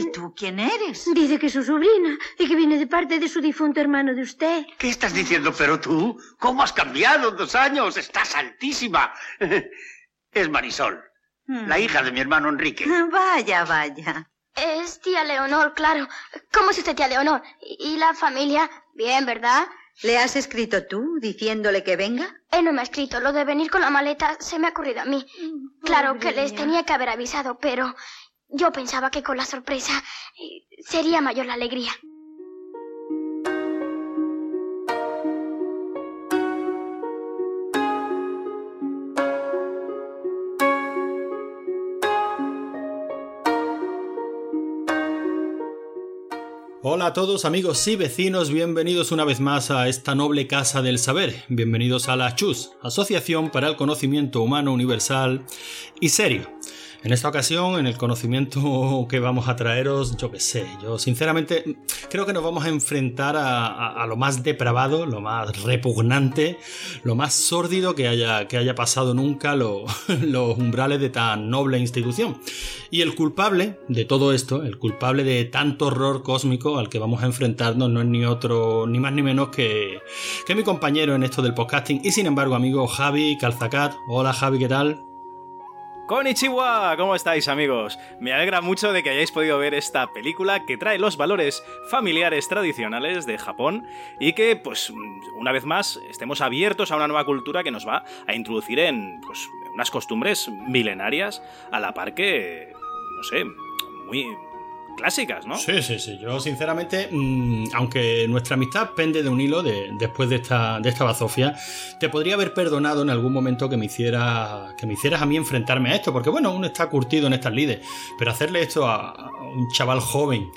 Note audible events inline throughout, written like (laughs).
¿Y tú quién eres? Dice que es su sobrina y que viene de parte de su difunto hermano de usted. ¿Qué estás diciendo? Pero tú, ¿cómo has cambiado en dos años? Estás altísima. (laughs) Es Marisol, la Hmm. hija de mi hermano Enrique. (laughs) Vaya, vaya. Es tía Leonor, claro. ¿Cómo es usted tía Leonor? ¿Y y la familia? Bien, ¿verdad? ¿Le has escrito tú diciéndole que venga? Él no me ha escrito. Lo de venir con la maleta se me ha ocurrido a mí. Claro que les tenía que haber avisado, pero yo pensaba que con la sorpresa eh, sería mayor la alegría. Hola a todos amigos y vecinos, bienvenidos una vez más a esta noble casa del saber, bienvenidos a la CHUS, Asociación para el Conocimiento Humano Universal y Serio. En esta ocasión, en el conocimiento (laughs) que vamos a traeros, yo qué sé, yo sinceramente creo que nos vamos a enfrentar a, lo más depravado, lo más repugnante, lo más sórdido que haya, que haya pasado nunca lo- (laughs) los umbrales de tan noble institución. Y el culpable de todo esto, el culpable de tanto horror cósmico al que vamos a enfrentarnos, no es ni otro, ni más ni menos que, que mi compañero en esto del podcasting y sin embargo amigo Javi Calzacat. Hola Javi, ¿qué tal? Konnichiwa, ¿cómo estáis amigos? Me alegra mucho de que hayáis podido ver esta película que trae los valores familiares tradicionales de Japón y que, pues, una vez más, estemos abiertos a una nueva cultura que nos va a introducir en, pues, unas costumbres milenarias a la par que, no sé, muy clásicas, ¿no? Sí, sí, sí. Yo, sinceramente, mm, aunque nuestra amistad pende de un hilo de- después de esta, de esta bazofia, te podría haber perdonado en algún momento que me hiciera, que me hicieras a mí enfrentarme a esto, porque bueno, uno está curtido en estas lides, pero hacerle esto a, un chaval joven,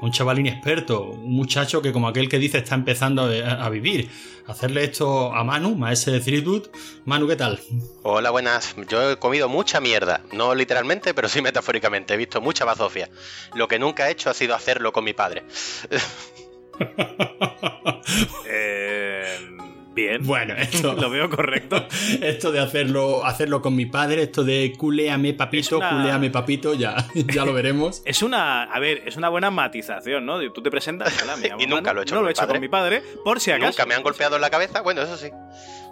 un chaval inexperto, un muchacho que como aquel que dice está empezando a, a vivir, hacerle esto a Manu, maese de Threadwood, Manu, ¿qué tal? Hola, buenas. Yo he comido mucha mierda. No literalmente, pero sí metafóricamente. He visto mucha bazofia. Lo que nunca he hecho ha sido hacerlo con mi padre. (laughs) (laughs) Eh, bien. Bueno, (laughs) esto- Lo veo correcto. (laughs) Esto de hacerlo, hacerlo con mi padre, esto de culéame papito, una- culéame papito, ya, (laughs) ya lo veremos. Es una, a ver, es una buena matización, ¿no? Tú te presentas, hola, llamo Y nunca lo he hecho no con lo he mi hecho padre. con mi padre, por si acaso. Nunca me han golpeado en la cabeza. Bueno, eso sí.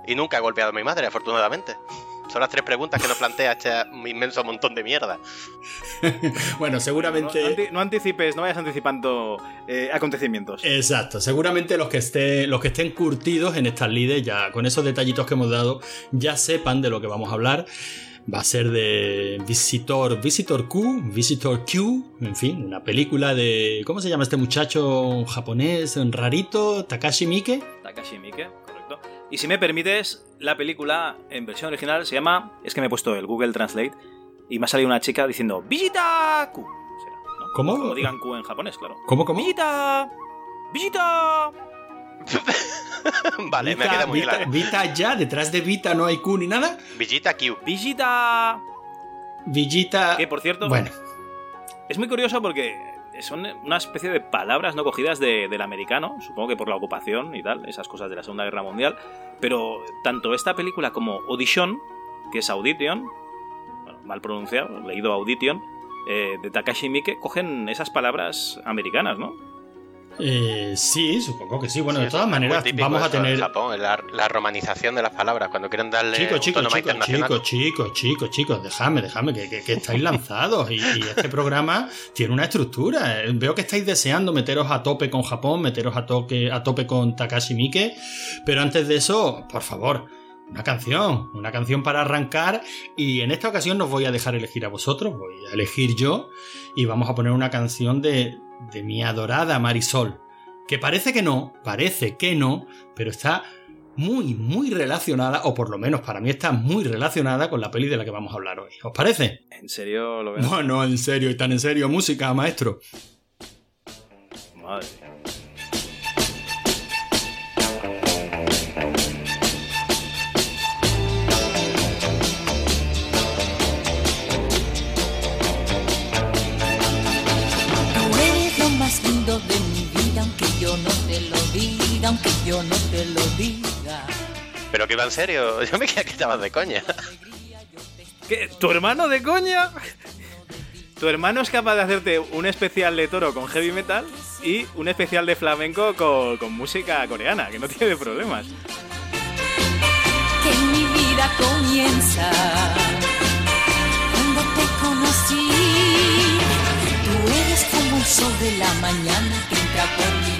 Y nunca he golpeado a mi madre, afortunadamente. Son las tres preguntas que nos plantea este inmenso montón de mierda. (laughs) Bueno, No, seguramente. no anti- no anticipes, no vayas anticipando eh, acontecimientos. Exacto, seguramente los que, estén, los que estén curtidos en estas lides, ya con esos detallitos que hemos dado, ya sepan de lo que vamos a hablar. Va a ser de Visitor, Visitor Q, Visitor Q, en fin, una película de. ¿Cómo se llama este muchacho japonés rarito? Takashi Miike. Takashi Miike. Y si me permites, la película en versión original se llama. Es que me he puesto el Google Translate y me ha salido una chica diciendo Visita Q. Será, ¿no? ¿Cómo? Como digan Q en japonés, claro. ¿Cómo, cómo? Visita. Visita. (laughs) vale, me Vita- queda muy Vita- claro. Vita ya, detrás de Vita no hay Q ni nada. Villita Q. Visita. Villita. Que por cierto. Bueno, Es muy curioso porque son una especie de palabras no cogidas de- del americano, supongo que por la ocupación y tal, esas cosas de la Segunda Guerra Mundial. Pero tanto esta película como Audition, que es Audition, mal pronunciado, leído Audition, eh, de Takashi Miike, cogen esas palabras americanas, ¿no? Eh, sí, supongo que sí. Bueno, Sí, de todas maneras, vamos a en tener. Japón, la, la romanización de las palabras, cuando quieren darle Chicos, chicos, chicos, chicos, chicos, chicos, chicos, dejadme, dejadme, que, que- que estáis lanzados y, y este programa tiene una estructura. Veo que estáis deseando meteros a tope con Japón, meteros a, toque, a tope con Takashi Miike, pero antes de eso, por favor, una canción, una canción para arrancar y en esta ocasión nos voy a dejar elegir a vosotros, voy a elegir yo y vamos a poner una canción de, de mi adorada Marisol, que parece que no, parece que no, pero está muy, muy relacionada, o por lo menos para mí está muy relacionada con la peli de la que vamos a hablar hoy. ¿Os parece? ¿En serio lo veo? No, no, en serio, y tan en serio, música, maestro. Madre lindo de mi vida, aunque yo no te lo diga, aunque yo no te lo diga. Pero que iba en serio. (laughs) Yo me creía que estabas de coña. ¿Qué? ¿Tu hermano de coña? Tu hermano es capaz de hacerte un especial de toro con heavy metal y un especial de flamenco con, con música coreana, que no tiene problemas. que mi vida comienza sol de la mañana que entra por mi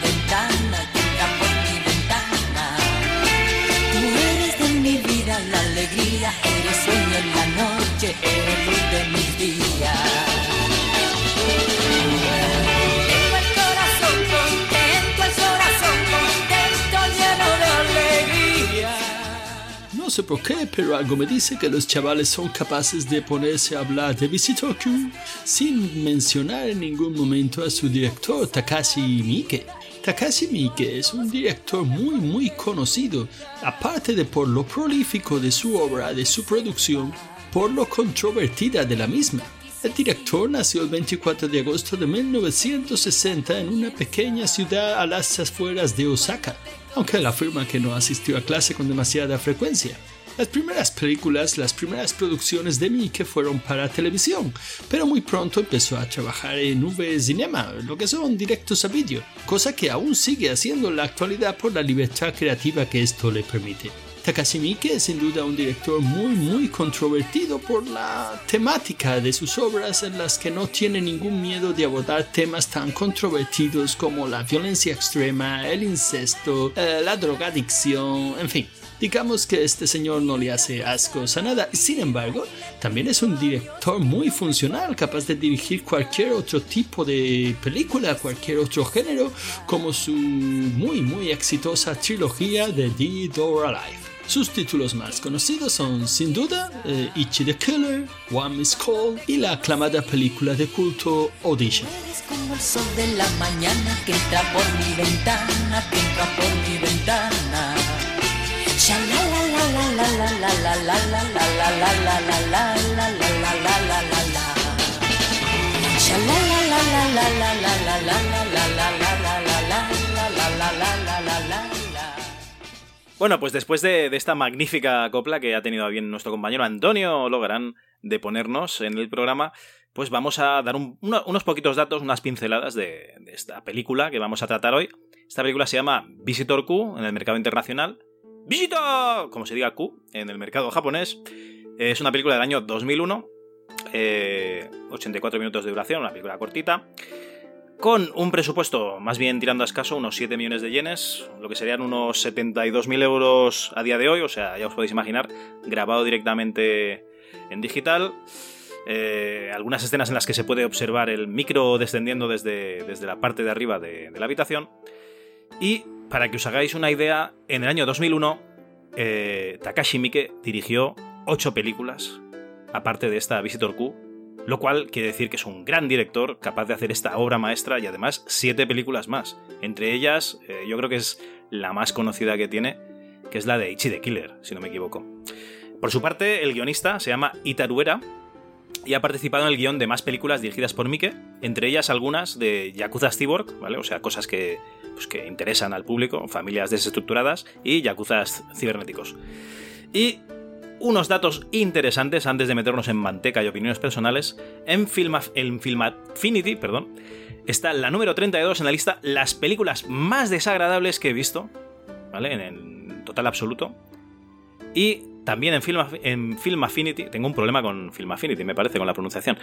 sé por qué, pero algo me dice que los chavales son capaces de ponerse a hablar de Visitor Q sin mencionar en ningún momento a su director Takashi Miike. Takashi Miike es un director muy muy conocido, aparte de por lo prolífico de su obra, de su producción, por lo controvertida de la misma. El director nació el 24 de agosto de 1960 en una pequeña ciudad a las afueras de Osaka, aunque él afirma que no asistió a clase con demasiada frecuencia. Las primeras películas, las primeras producciones de Miike fueron para televisión, pero muy pronto empezó a trabajar en V Cinema, lo que son directos a vídeo, cosa que aún sigue haciendo en la actualidad por la libertad creativa que esto le permite. Takashi Miike es sin duda un director muy muy controvertido por la temática de sus obras en las que no tiene ningún miedo de abordar temas tan controvertidos como la violencia extrema, el incesto, eh, la drogadicción, en fin. Digamos que este señor no le hace ascos a nada. Sin embargo, también es un director muy funcional, capaz de dirigir cualquier otro tipo de película, cualquier otro género, como su muy muy exitosa trilogía de Dead or Alive. Sus títulos más conocidos son, sin duda, eh, the Killer, One Miss Call y la aclamada película de culto Audition. Como el sol de la mañana. Bueno, pues después de, esta magnífica copla que ha tenido bien nuestro compañero Antonio Logarán de ponernos en el programa, pues vamos a dar un- uno- unos poquitos datos, unas pinceladas de, de esta película que vamos a tratar hoy. Esta película se llama Visitor Q en el mercado internacional. ¡Visitor! Como se diga Q en el mercado japonés. Es una película del año 2001. eh, 84 minutos de duración, una película cortita. Con un presupuesto más bien tirando a escaso, unos 7 millones de yenes, lo que serían unos 72.000 euros a día de hoy, o sea, ya os podéis imaginar, grabado directamente en digital. Eh, algunas escenas en las que se puede observar el micro descendiendo desde, desde la parte de arriba de la habitación. Y para que os hagáis una idea, en el año 2001, eh, Takashi Miike dirigió 8 películas, aparte de esta Visitor Q, lo cual quiere decir que es un gran director capaz de hacer esta obra maestra y además siete películas más. Entre ellas, eh, yo creo que es la más conocida que tiene, que es la de Ichi the Killer, si no me equivoco. Por su parte, el guionista se llama Itaruera y ha participado en el guion de más películas dirigidas por Mike, entre ellas algunas de Yakuza Cyborg, ¿vale? O sea, cosas que, pues, que interesan al público, familias desestructuradas y Yakuzas cibernéticos. Y unos datos interesantes antes de meternos en manteca y opiniones personales. En, Film, en Filmafinity, perdón, está la número 32 en la lista las películas más desagradables que he visto, ¿vale? En el total absoluto. Y también en Film, en Film Affinity, tengo un problema con Film Affinity, me parece, con la pronunciación.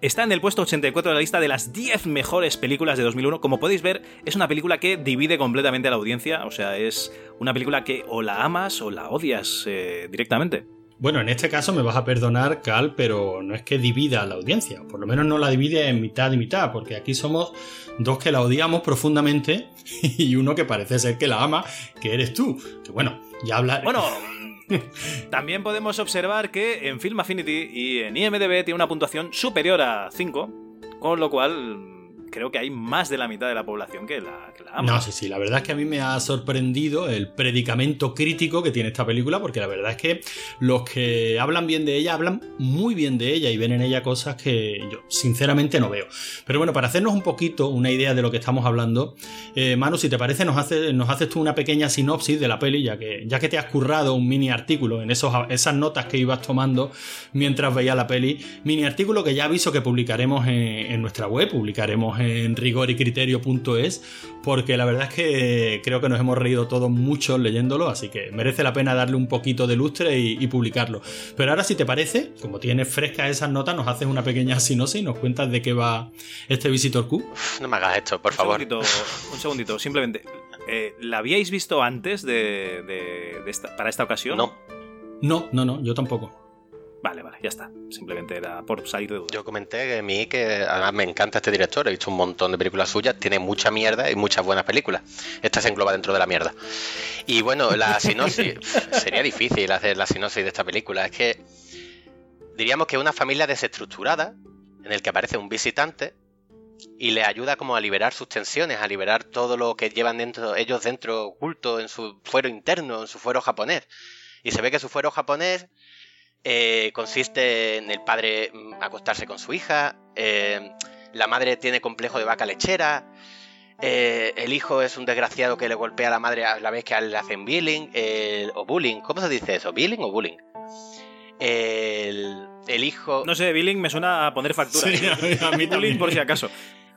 Está en el puesto 84 de la lista de las 10 mejores películas de 2001. Como podéis ver, es una película que divide completamente a la audiencia. O sea, es una película que o la amas o la odias eh, directamente. Bueno, en este caso me vas a perdonar, Cal, pero no es que divida a la audiencia, por lo menos no la divide en mitad y mitad, porque aquí somos dos que la odiamos profundamente (laughs) y uno que parece ser que la ama, que eres tú. Que bueno, ya habla. Bueno, (laughs) también podemos observar que en Film Affinity y en IMDb tiene una puntuación superior a 5, con lo cual creo que hay más de la mitad de la población que la, que la ama. No, sí, sí, la verdad es que a mí me ha sorprendido el predicamento crítico que tiene esta película, porque la verdad es que los que hablan bien de ella hablan muy bien de ella y ven en ella cosas que yo sinceramente no veo. Pero bueno, para hacernos un poquito una idea de lo que estamos hablando, eh, Manu, si te parece, nos, hace, nos haces tú una pequeña sinopsis de la peli, ya que, ya que te has currado un mini artículo en esos, esas notas que ibas tomando mientras veías la peli, mini artículo que ya aviso que publicaremos en, en nuestra web, publicaremos en rigoricriterio.es, porque la verdad es que creo que nos hemos reído todos mucho leyéndolo, así que merece la pena darle un poquito de lustre y, y publicarlo. Pero ahora, si te parece, como tienes frescas esas notas, nos haces una pequeña sinopsis y nos cuentas de qué va este Visitor Q. No me hagas esto, por Un favor. segundito, un segundito, simplemente. eh, ¿La habíais visto antes de, de- de esta- para esta ocasión? No, No, no, no, yo tampoco. Vale, vale, ya está. Simplemente era por salir de duda. yo comenté que a mí que además me encanta este director, he visto un montón de películas suyas, tiene mucha mierda y muchas buenas películas. Esta se engloba dentro de la mierda. Y bueno, la (laughs) sinopsis, sería difícil hacer la sinopsis de esta película, es que diríamos que es una familia desestructurada en el que aparece un visitante y le ayuda como a liberar sus tensiones, a liberar todo lo que llevan dentro ellos dentro oculto en su fuero interno, en su fuero japonés. Y se ve que su fuero japonés eh, consiste en el padre mm, acostarse con su hija, eh, la madre tiene complejo de vaca lechera, eh, el hijo es un desgraciado que le golpea a la madre a la vez que le hacen bullying, eh, o bullying, ¿cómo se dice eso? ¿Bullying o bullying? El, el hijo... No sé, Billing me suena a poner factura. Sí, a mí- a mí Billing también. por si acaso.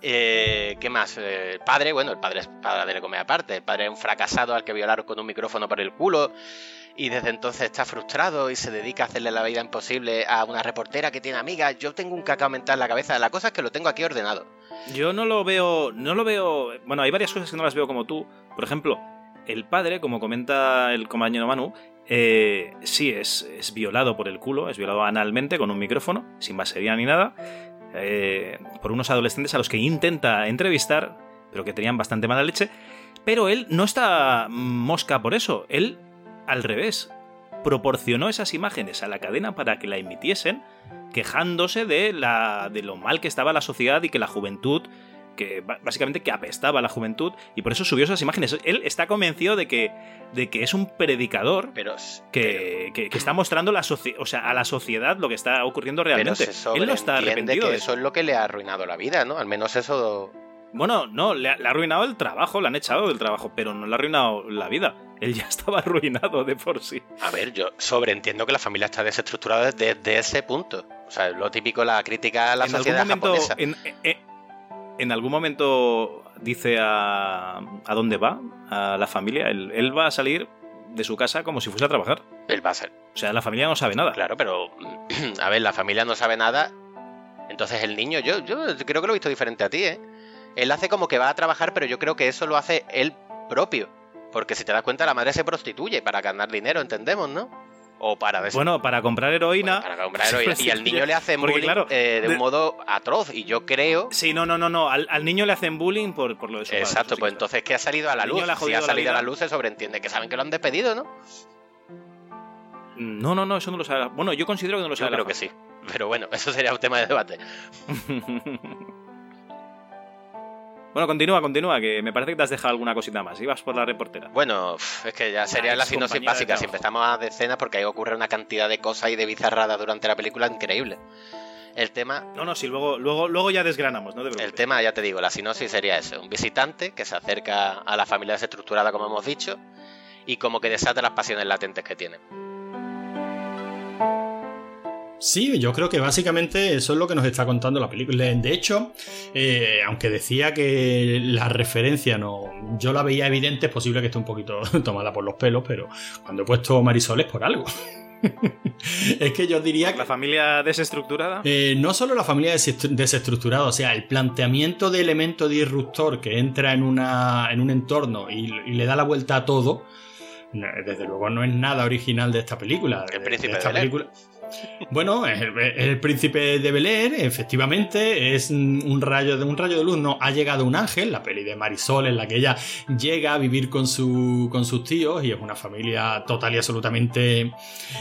Eh, ¿Qué más? Eh, el padre, bueno, el padre es padre de comer aparte. El padre es un fracasado al que violaron con un micrófono por el culo. Y desde entonces está frustrado y se dedica a hacerle la vida imposible a una reportera que tiene amigas. Yo tengo un cacao mental en la cabeza. La cosa es que lo tengo aquí ordenado. Yo no lo veo. No lo veo. Bueno, hay varias cosas que no las veo como tú. Por ejemplo, el padre, como comenta el compañero Manu, eh, sí es, es violado por el culo, es violado analmente con un micrófono, sin basería ni nada, eh, por unos adolescentes a los que intenta entrevistar, pero que tenían bastante mala leche. Pero él no está mosca por eso. Él, al revés, proporcionó esas imágenes a la cadena para que la emitiesen, quejándose de, la, de lo mal que estaba la sociedad y que la juventud que básicamente que apestaba a la juventud y por eso subió esas imágenes. Él está convencido de que, de que es un predicador Pero, que, que- que está mostrando la o sea, a la sociedad lo que está ocurriendo pero realmente. se Él no está arrepentido que de eso es lo que le ha arruinado la vida, ¿no? Al menos eso... Bueno, no, le ha, le ha arruinado el trabajo, le han echado del trabajo, pero no le ha arruinado la vida. Él ya (laughs) estaba arruinado de por sí. A ver, yo sobreentiendo que la familia está desestructurada desde ese punto. O sea, lo típico, la crítica a la en algún sociedad momento, japonesa. en, en- en algún momento dice a, a dónde va, a la familia. Él, él va a salir de su casa como si fuese a trabajar. Él va a ser O sea, la familia no sabe nada. Claro, pero (clears throat) a ver, la familia no sabe nada. Entonces el niño, yo, yo creo que lo he visto diferente a ti, ¿eh? Él hace como que va a trabajar, pero yo creo que eso lo hace él propio. Porque si te das cuenta, la madre se prostituye para ganar dinero, entendemos, ¿no? O para des- Bueno, para comprar heroína. para comprar heroína. (laughs) Y al niño le hacen bullying claro, eh, de un modo atroz. Y yo creo. Sí, no, no, no, no. Al, al niño le hacen bullying por, por lo de su Exacto, pues entonces que ha salido a la luz. ha Si ha salido a la luz, se sobreentiende que saben que lo han despedido, ¿no? No, no, no, eso no lo sabe. Bueno, yo considero que no lo Yo sabe. la creo que sí. Pero bueno, (laughs) eso sería un tema de debate. (laughs) bueno, continúa, continúa, que me parece que te has dejado alguna cosita más. Ibas por la reportera. Bueno, es que ya sería ex la sinopsis básica. Si empezamos a decenas, porque ahí ocurre una cantidad de cosas y de bizarradas durante la película increíble. El tema, No, no, sí, luego, luego, luego ya desgranamos, no te el tema, ya te digo, la sinopsis sería eso: un visitante que se acerca a la familia desestructurada, como hemos dicho, y como que desata las pasiones latentes que tiene. Sí, yo creo que básicamente eso es lo que nos está contando la película. De hecho, eh, aunque decía que la referencia no, yo la veía evidente, es posible que esté un poquito (laughs) tomada por los pelos, pero cuando he puesto Marisol es por algo. (laughs) es que yo diría que La familia desestructurada. eh, no solo la familia desestru- desestructurada, o sea, el planteamiento de elemento disruptor que entra en, una, en un entorno y, y le da la vuelta a todo, no, desde luego no es nada original de esta película. El De- príncipe de esta de Belén. Bueno, el, el príncipe de Bel Air, efectivamente, es un rayo de un rayo de luz. No, ha llegado un ángel, la peli de Marisol, en la que ella llega a vivir con, su, con sus tíos y es una familia total y absolutamente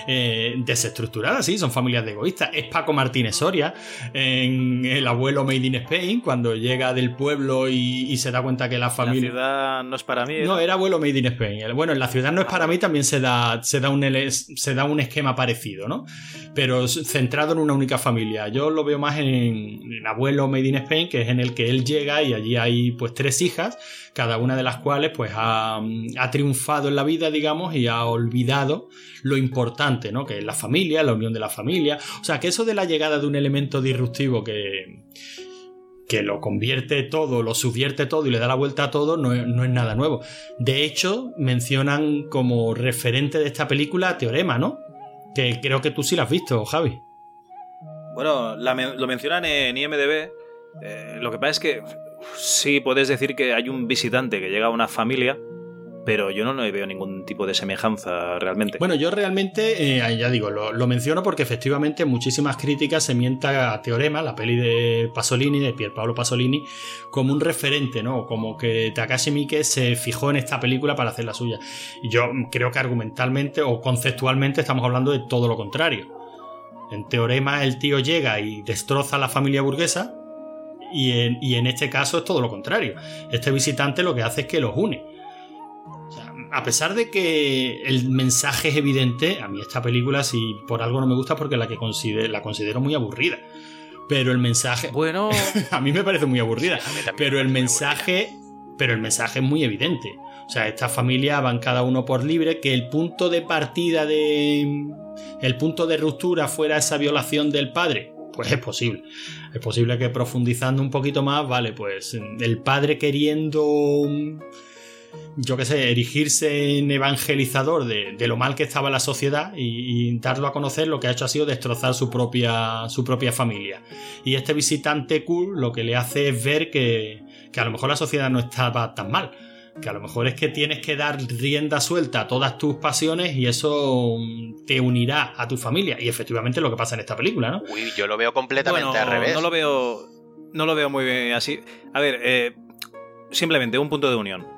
eh, desestructurada, sí, son familias de egoístas. Es Paco Martínez Soria, en El abuelo Made in Spain, cuando llega del pueblo y, y se da cuenta que la La familia. ciudad no es para mí. No, era abuelo Made in Spain. Bueno, en la ciudad no es para mí, también se da, se da, un, se da un esquema parecido, ¿no? Pero centrado en una única familia. Yo lo veo más en, en abuelo Made in Spain, que es en el que él llega y allí hay pues tres hijas, cada una de las cuales pues ha, ha triunfado en la vida, digamos, y ha olvidado lo importante, ¿no? Que es la familia, la unión de la familia. O sea, que eso de la llegada de un elemento disruptivo que que lo convierte todo, lo subvierte todo y le da la vuelta a todo, no es, no es nada nuevo. De hecho, mencionan como referente de esta película Teorema, ¿no? Que creo que tú sí la has visto, Javi. Bueno, la lo mencionan en IMDB. eh, lo que pasa es que sí puedes decir que hay un visitante que llega a una familia, pero yo no veo ningún tipo de semejanza realmente. Bueno, yo realmente, eh, ya digo, lo, menciono porque efectivamente muchísimas críticas se mientan a Teorema, la peli de Pasolini, de Pierpaolo Pasolini, como un referente, ¿no? Como que Takashi Miike se fijó en esta película para hacer la suya. Y yo creo que argumentalmente o conceptualmente estamos hablando de todo lo contrario. En Teorema el tío llega y destroza a la familia burguesa y en, y en este caso es todo lo contrario. Este visitante lo que hace es que los une. A pesar de que el mensaje es evidente, a mí esta película, si por algo no me gusta, porque la que considero, la considero muy aburrida. Pero el mensaje. Bueno, (laughs) a mí me parece muy aburrida. (laughs) Sí, pero el mensaje. Pero el mensaje es muy evidente. O sea, esta familia van cada uno por libre. Que el punto de partida de. El punto de ruptura fuera esa violación del padre. Pues es posible. Es posible que profundizando un poquito más, vale, pues el padre queriendo yo qué sé, erigirse en evangelizador de, de lo mal que estaba la sociedad y, y darlo a conocer, lo que ha hecho ha sido destrozar su propia, su propia familia. Y este visitante cool lo que le hace es ver que, que a lo mejor la sociedad no estaba tan mal. Que a lo mejor es que tienes que dar rienda suelta a todas tus pasiones y eso mm, te unirá a tu familia. Y efectivamente es lo que pasa en esta película, ¿no? Uy, yo lo veo completamente bueno, al revés. no lo veo. No lo veo muy bien así. A ver, eh, simplemente un punto de unión.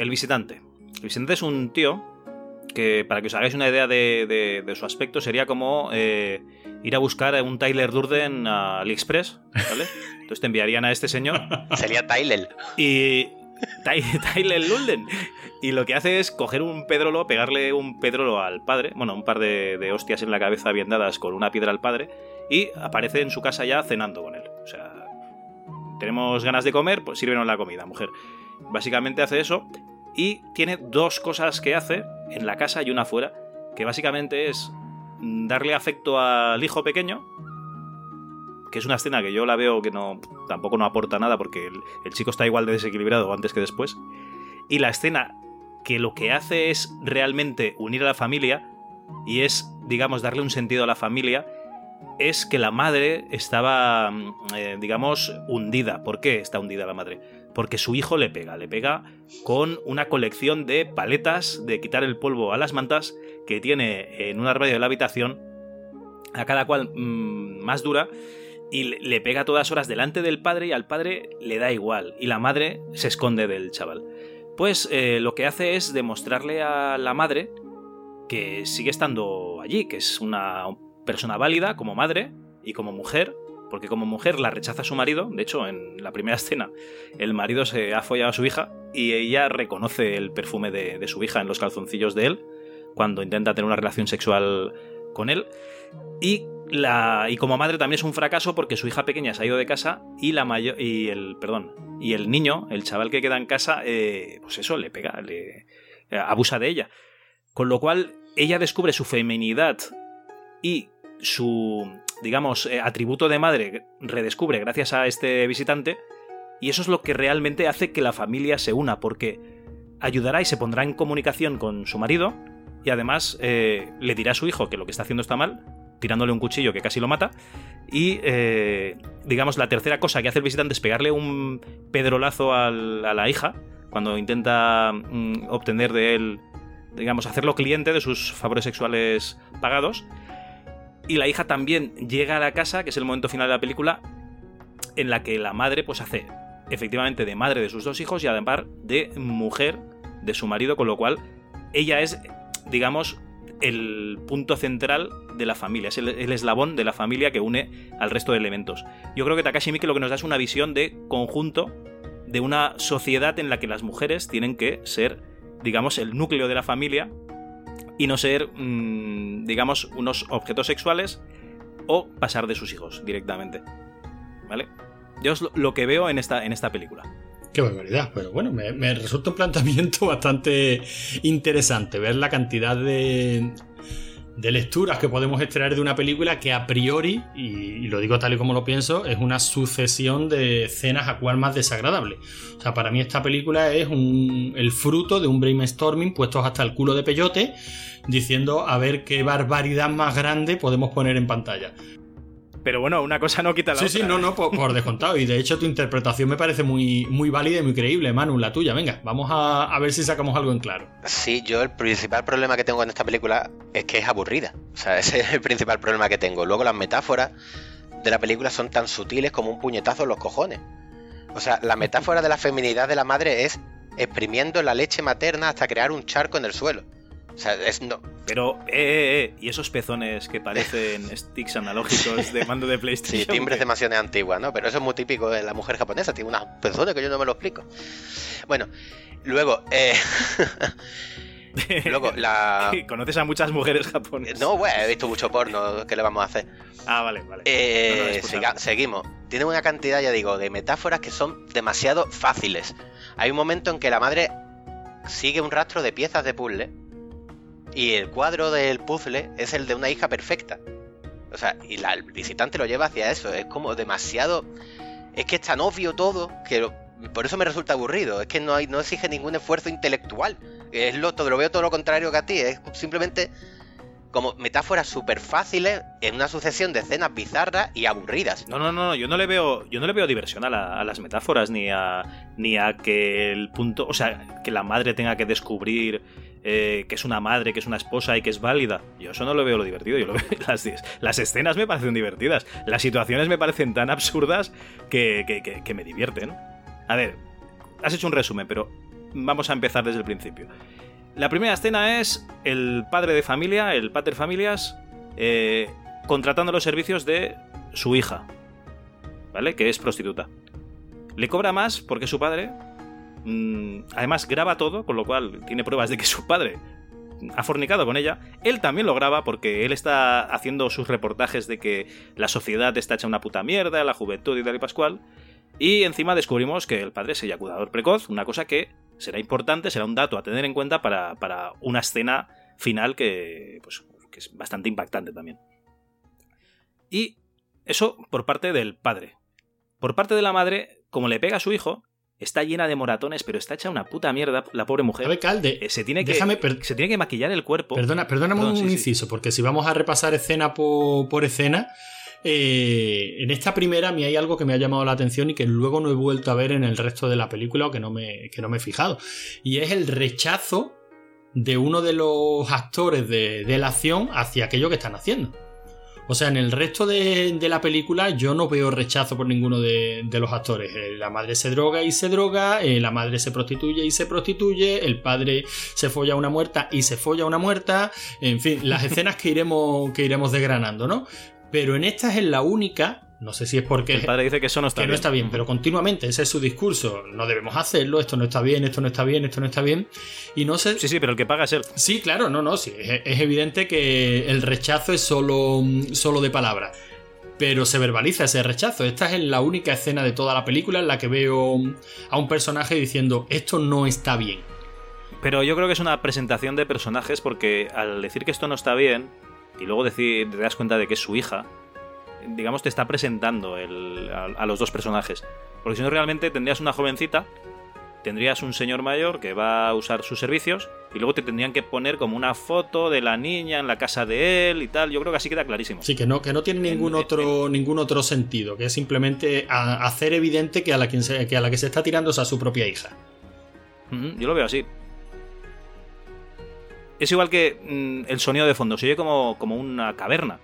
El visitante. El visitante es un tío que, para que os hagáis una idea de, de- de su aspecto, sería como eh, ir a buscar a un Tyler Durden a AliExpress, ¿vale? (laughs) Entonces te enviarían a este señor Sería Tyler. y Ty- Tyler Lulden. Y lo que hace es coger un pedrolo, pegarle un pedrolo al padre, bueno, un par de, de hostias en la cabeza bien dadas con una piedra al padre, y aparece en su casa ya cenando con él. O sea, tenemos ganas de comer, pues sírvenos la comida, mujer. Básicamente hace eso y tiene dos cosas que hace en la casa y una fuera, que básicamente es darle afecto al hijo pequeño, que es una escena que yo la veo que no tampoco no aporta nada porque el, el chico está igual de desequilibrado antes que después. Y la escena que lo que hace es realmente unir a la familia y es, digamos, darle un sentido a la familia, es que la madre estaba, mm, eh, digamos, hundida. ¿Por qué está hundida la madre? Porque su hijo le pega, le pega con una colección de paletas de quitar el polvo a las mantas que tiene en un armario de la habitación, a cada cual mm, más dura, y le- pega todas horas delante del padre y al padre le da igual, y la madre se esconde del chaval. Pues eh, lo que hace es demostrarle a la madre que sigue estando allí, que es una persona válida como madre y como mujer, porque como mujer la rechaza su marido, de hecho en la primera (laughs) escena el marido se ha follado a su hija y ella reconoce el perfume de, de su hija en los calzoncillos de él cuando intenta tener una relación sexual con él. Y la y como madre también es un fracaso porque su hija pequeña se ha ido de casa y la mayor y el perdón y el niño el chaval que queda en casa eh, pues eso le pega le eh, abusa de ella. Con lo cual ella descubre su feminidad y su digamos eh, atributo de madre redescubre gracias a este visitante y eso es lo que realmente hace que la familia se una porque ayudará y se pondrá en comunicación con su marido y además eh, le dirá a su hijo que lo que está haciendo está mal tirándole un cuchillo que casi lo mata. Y, eh, digamos, la tercera cosa que hace el visitante es pegarle un pedrolazo al- a la hija cuando intenta mm, obtener de él, digamos, hacerlo cliente de sus favores sexuales pagados. Y la hija también llega a la casa, que es el momento final de la película, en la que la madre pues hace efectivamente de madre de sus dos hijos y además de mujer de su marido, con lo cual ella es, digamos, el punto central de la familia, es el, eslabón de la familia que une al resto de elementos. Yo creo que Takashi Miike lo que nos da es una visión de conjunto de una sociedad en la que las mujeres tienen que ser, digamos, el núcleo de la familia y no ser, mm, digamos, unos objetos sexuales o pasar de sus hijos directamente. ¿Vale? Yo es lo- que veo en esta, en esta película. Qué barbaridad, pero bueno, me resulta un planteamiento (laughs) bastante interesante ver la cantidad de, de lecturas que podemos extraer de una película que a priori, y, lo digo tal y como lo pienso, es una sucesión de escenas a cual más desagradable. O sea, para mí esta película es un- el fruto de un brainstorming puestos hasta el culo de peyote, diciendo a ver qué barbaridad más grande podemos poner en pantalla. Pero bueno, una cosa no quita la Sí, otra. sí, no, no, por, por descontado. Y de hecho tu interpretación me parece muy, muy válida y muy creíble, Manu, la tuya. Venga, vamos a, a ver si sacamos algo en claro. Sí, yo el principal problema que tengo en esta película es que es aburrida. O sea, (laughs) ese es el principal problema que tengo. Luego las metáforas de la película son tan sutiles como un puñetazo en los cojones. O sea, la metáfora de la feminidad de la madre es exprimiendo la leche materna hasta crear un charco en el suelo. O sea, es no. Pero, eh, eh, eh, y esos pezones que parecen (laughs) sticks analógicos de mando de PlayStation. Sí, timbres que- de mansiones antiguas, ¿no? Pero eso es muy típico de la mujer japonesa. Tiene unas personas que yo no me lo explico. Bueno, luego, eh, (laughs) luego (laughs) la. ¿Conoces a muchas mujeres japonesas? No, bueno, he visto mucho porno. ¿Qué le vamos a hacer? Ah, vale, vale. Eh, No, no, seguimos. Tiene una cantidad, ya digo, de metáforas que son demasiado fáciles. Hay un momento en que la madre sigue un rastro de piezas de puzzle y el cuadro del puzzle es el de una hija perfecta. O sea, y la- el visitante lo lleva hacia eso. Es como demasiado. Es que es tan obvio todo que por eso me resulta aburrido. Es que no hay, no exige ningún esfuerzo intelectual. Es lo, todo, lo veo todo lo contrario que a ti. Es simplemente como metáforas súper fáciles en una sucesión de escenas bizarras y aburridas. No, no, no, yo no le veo, yo no le veo diversión a, la- a las metáforas ni a ni a que el punto, o sea, que la madre tenga que descubrir eh, que es una madre, que es una esposa y que es válida. Yo eso no lo veo lo divertido. Yo lo veo, (laughs) las, las escenas me parecen divertidas, las situaciones me parecen tan absurdas que, que- que- me divierten. A ver, has hecho un resumen, pero vamos a empezar desde el principio. La primera escena es el padre de familia, el pater familias, eh, contratando los servicios de su hija, ¿vale? Que es prostituta. Le cobra más porque su padre, mm, además graba todo, con lo cual tiene pruebas de que su padre ha fornicado con ella. Él también lo graba porque él está haciendo sus reportajes de que la sociedad está hecha una puta mierda, la juventud y tal y pascual. Y encima descubrimos que el padre es eyaculador precoz, una cosa que será importante, será un dato a tener en cuenta para, para una escena final que, pues, que es bastante impactante también. Y eso por parte del padre. Por parte de la madre, como le pega a su hijo, está llena de moratones, pero está hecha una puta mierda la pobre mujer. A ver, Calde, Eh, se, tiene que, déjame se tiene que maquillar el cuerpo. Perdona, perdóname Perdón, un sí, sí. inciso, porque si vamos a repasar escena por, por escena, eh, en esta primera a mí hay algo que me ha llamado la atención y que luego no he vuelto a ver en el resto de la película o que no me, que no me he fijado. Y es el rechazo de uno de los actores de, de la acción hacia aquello que están haciendo. O sea, en el resto de, de la película yo no veo rechazo por ninguno de, de los actores. Eh, La madre se droga y se droga, eh, la madre se prostituye y se prostituye, el padre se folla a una muerta y se folla a una muerta. En fin, las (laughs) escenas que iremos, que iremos desgranando, ¿no? Pero en esta es la única, no sé si es porque el padre dice que eso no está que no bien. está bien, pero continuamente ese es su discurso. No debemos hacerlo, esto no está bien, esto no está bien, esto no está bien. Y no sé. Sí, sí, pero el que paga es él. Sí, claro, no, no, sí. Es, es evidente que el rechazo es solo, solo de palabra. Pero se verbaliza ese rechazo. Esta es la única escena de toda la película en la que veo a un personaje diciendo esto no está bien. Pero yo creo que es una presentación de personajes porque al decir que esto no está bien y luego decir, te das cuenta de que es su hija, digamos, te está presentando el- a, a los dos personajes. Porque si no, realmente tendrías una jovencita, tendrías un señor mayor que va a usar sus servicios y luego te tendrían que poner como una foto de la niña en la casa de él y tal. Yo creo que así queda clarísimo. Sí, que no, que no tiene ningún En- otro, ningún otro sentido, que es simplemente a- hacer evidente que a, la quien se, que a la que se está tirando es a su propia hija. Yo lo veo así. Es igual que mm, el sonido de fondo, se oye como, como una caverna.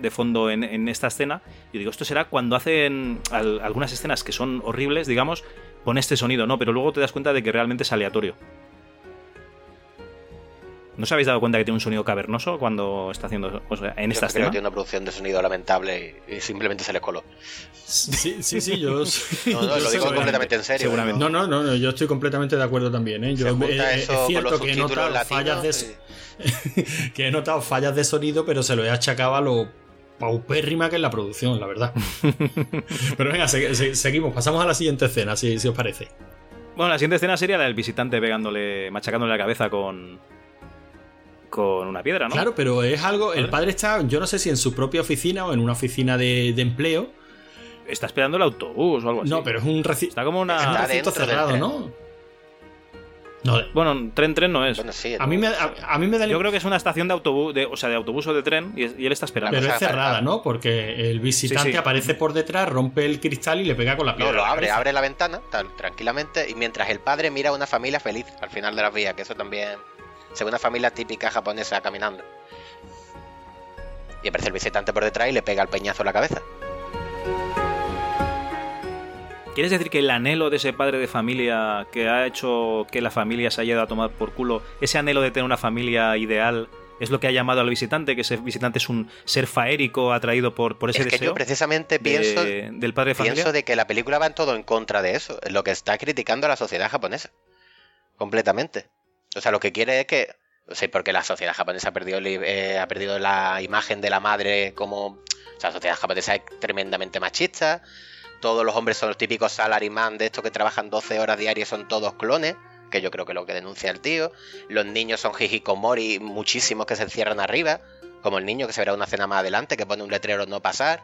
De fondo en, en esta escena. Y digo, esto será cuando hacen al- algunas escenas que son horribles, digamos, pone este sonido, ¿no? Pero luego te das cuenta de que realmente es aleatorio. ¿No os habéis dado cuenta que tiene un sonido cavernoso cuando está haciendo o sea, en Yo esta creo escena? que tiene una producción de sonido lamentable y, simplemente se le coló. Sí, sí, sí, yo. (laughs) No, no, yo lo digo que- completamente en serio. seguramente. No, no, no, no, yo estoy completamente de acuerdo también. ¿eh? Yo, eh, eso es cierto que he notado latinos fallas de, (laughs) que he notado fallas de sonido, pero se lo he achacado a lo paupérrima que es la producción, la verdad. (laughs) pero venga, se- se- seguimos, pasamos a la siguiente escena, si, si os parece. Bueno, la siguiente escena sería la del visitante pegándole, machacándole la cabeza con. con una piedra, ¿no? Claro, pero es algo. El padre está, yo no sé si en su propia oficina o en una oficina de, de empleo. Está esperando el autobús o algo así. No, pero es un, reci- Está como una. Está recinto cerrado. ¿no? No, Bueno, tren tren no es. Bueno, sí, a mí me, a, a mí me da Yo creo que es una estación de autobús, de, o sea, de autobús o de tren y, y él está esperando. Pero es cerrada. ¿no? Porque el visitante Sí, sí. aparece por detrás, rompe el cristal y le pega con la piedra. No, lo abre, abre la ventana tal, tranquilamente y mientras el padre mira a una familia feliz al final de la vía, que eso también se ve una familia típica japonesa caminando. Y aparece el visitante por detrás y le pega el peñazo en la cabeza. ¿Quieres decir que el anhelo de ese padre de familia que ha hecho que la familia se haya ido a tomar por culo, ese anhelo de tener una familia ideal, es lo que ha llamado al visitante? Que ese visitante es un ser faérico atraído por, por ese es que deseo yo precisamente de- pienso, del padre de familia. pienso de que la película va en todo en contra de eso, lo que está criticando a la sociedad japonesa. Completamente. O sea, lo que quiere es que o sea, porque la sociedad japonesa ha perdido, eh, ha perdido la imagen de la madre como... O sea, la sociedad japonesa es tremendamente machista. Todos los hombres son los típicos salaryman de estos que trabajan 12 horas diarias son todos clones. Que yo creo que es lo que denuncia el tío. Los niños son hikikomori, muchísimos que se encierran arriba. Como el niño que se verá una cena más adelante que pone un letrero no pasar.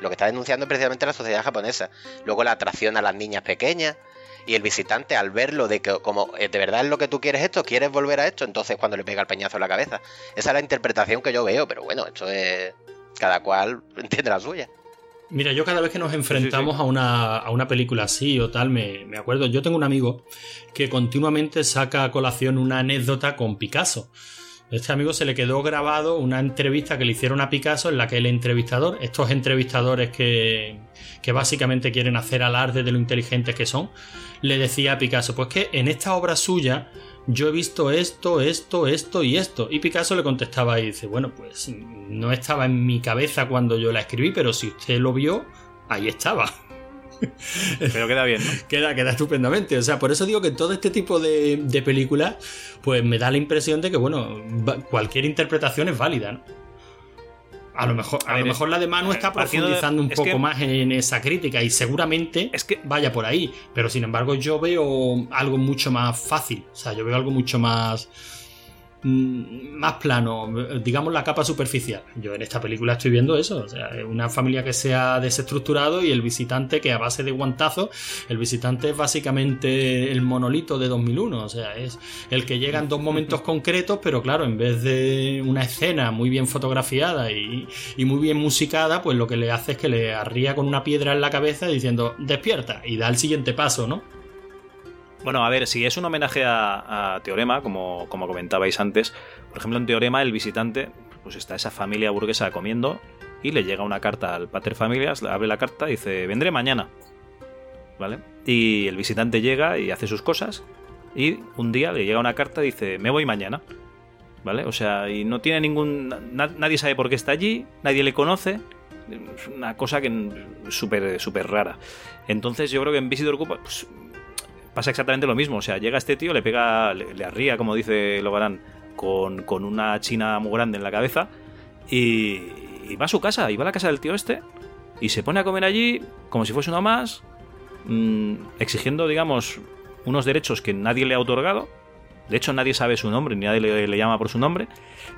Lo que está denunciando es precisamente la sociedad japonesa. Luego la atracción a las niñas pequeñas. Y el visitante al verlo de que como eh, de verdad es lo que tú quieres esto, quieres volver a esto, entonces cuando le pega el peñazo en la cabeza. Esa es la interpretación que yo veo, pero bueno, esto es... Cada cual (laughs) entiende la suya. Mira, yo cada vez que nos enfrentamos A, una, a una película así o tal, me, me acuerdo. Yo tengo un amigo que continuamente saca a colación una anécdota con Picasso. Este amigo se le quedó grabado una entrevista que le hicieron a Picasso en la que el entrevistador, estos entrevistadores que, que básicamente quieren hacer alarde de lo inteligentes que son, le decía a Picasso, pues que en esta obra suya yo he visto esto, esto, esto y esto. Y Picasso le contestaba y dice, bueno, pues no estaba en mi cabeza cuando yo la escribí, pero si usted lo vio, ahí estaba. (laughs) Pero queda bien, ¿no? (laughs) Queda, queda estupendamente. O sea, por eso digo que todo este tipo de, de películas, pues me da la impresión de que, bueno, cualquier interpretación es válida, ¿no? A lo mejor, a A lo mejor la de Manu está de- profundizando un poco que- más en esa crítica y seguramente Es que vaya por ahí. Pero sin embargo, yo veo algo mucho más fácil. O sea, yo veo algo mucho más. Mm, Más plano, digamos la capa superficial. Yo en esta película estoy viendo eso. O sea, una familia que se ha desestructurado y el visitante que a base de guantazos, el visitante es básicamente el monolito de 2001. O sea, es el que llega en dos momentos (laughs) concretos, pero claro, en vez de una escena muy bien fotografiada y, y muy bien musicada, pues lo que le hace es que le arría con una piedra en la cabeza diciendo despierta y da el siguiente paso, ¿no? Bueno, a ver, si es un homenaje a, Teorema, como, como comentabais antes, por ejemplo, en Teorema el visitante, pues está esa familia burguesa comiendo y le llega una carta al pater familias, abre la carta y dice, vendré mañana, ¿vale? Y el visitante llega y hace sus cosas y un día le llega una carta y dice, me voy mañana, ¿vale? O sea, y no tiene ningún... na- nadie sabe por qué está allí, nadie le conoce, es una cosa que súper súper rara. Entonces yo creo que en Visitor Cup pues, pasa exactamente lo mismo. O sea, llega este tío, le pega, le, le arría, como dice Logarán, con, con una china muy grande en la cabeza y, y va a su casa, y va a la casa del tío este y se pone a comer allí como si fuese uno más, mm, exigiendo, digamos, unos derechos que nadie le ha otorgado. De hecho, nadie sabe su nombre, ni nadie le, le llama por su nombre.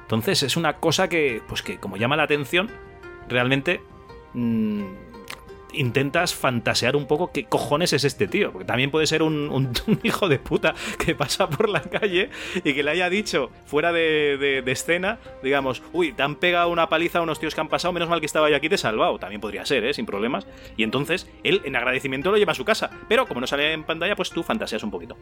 Entonces, es una cosa que, pues que como llama la atención, realmente mm, intentas fantasear un poco qué cojones es este tío. Porque también puede ser (laughs) un, hijo de puta que pasa por la calle y que le haya dicho fuera de escena, digamos, uy, te han pegado una paliza a unos tíos que han pasado, menos mal que estaba yo aquí, te he salvado. También podría ser, ¿eh? Sin problemas. Y entonces él, en agradecimiento, lo lleva a su casa. Pero como no sale en pantalla, pues tú fantaseas un poquito.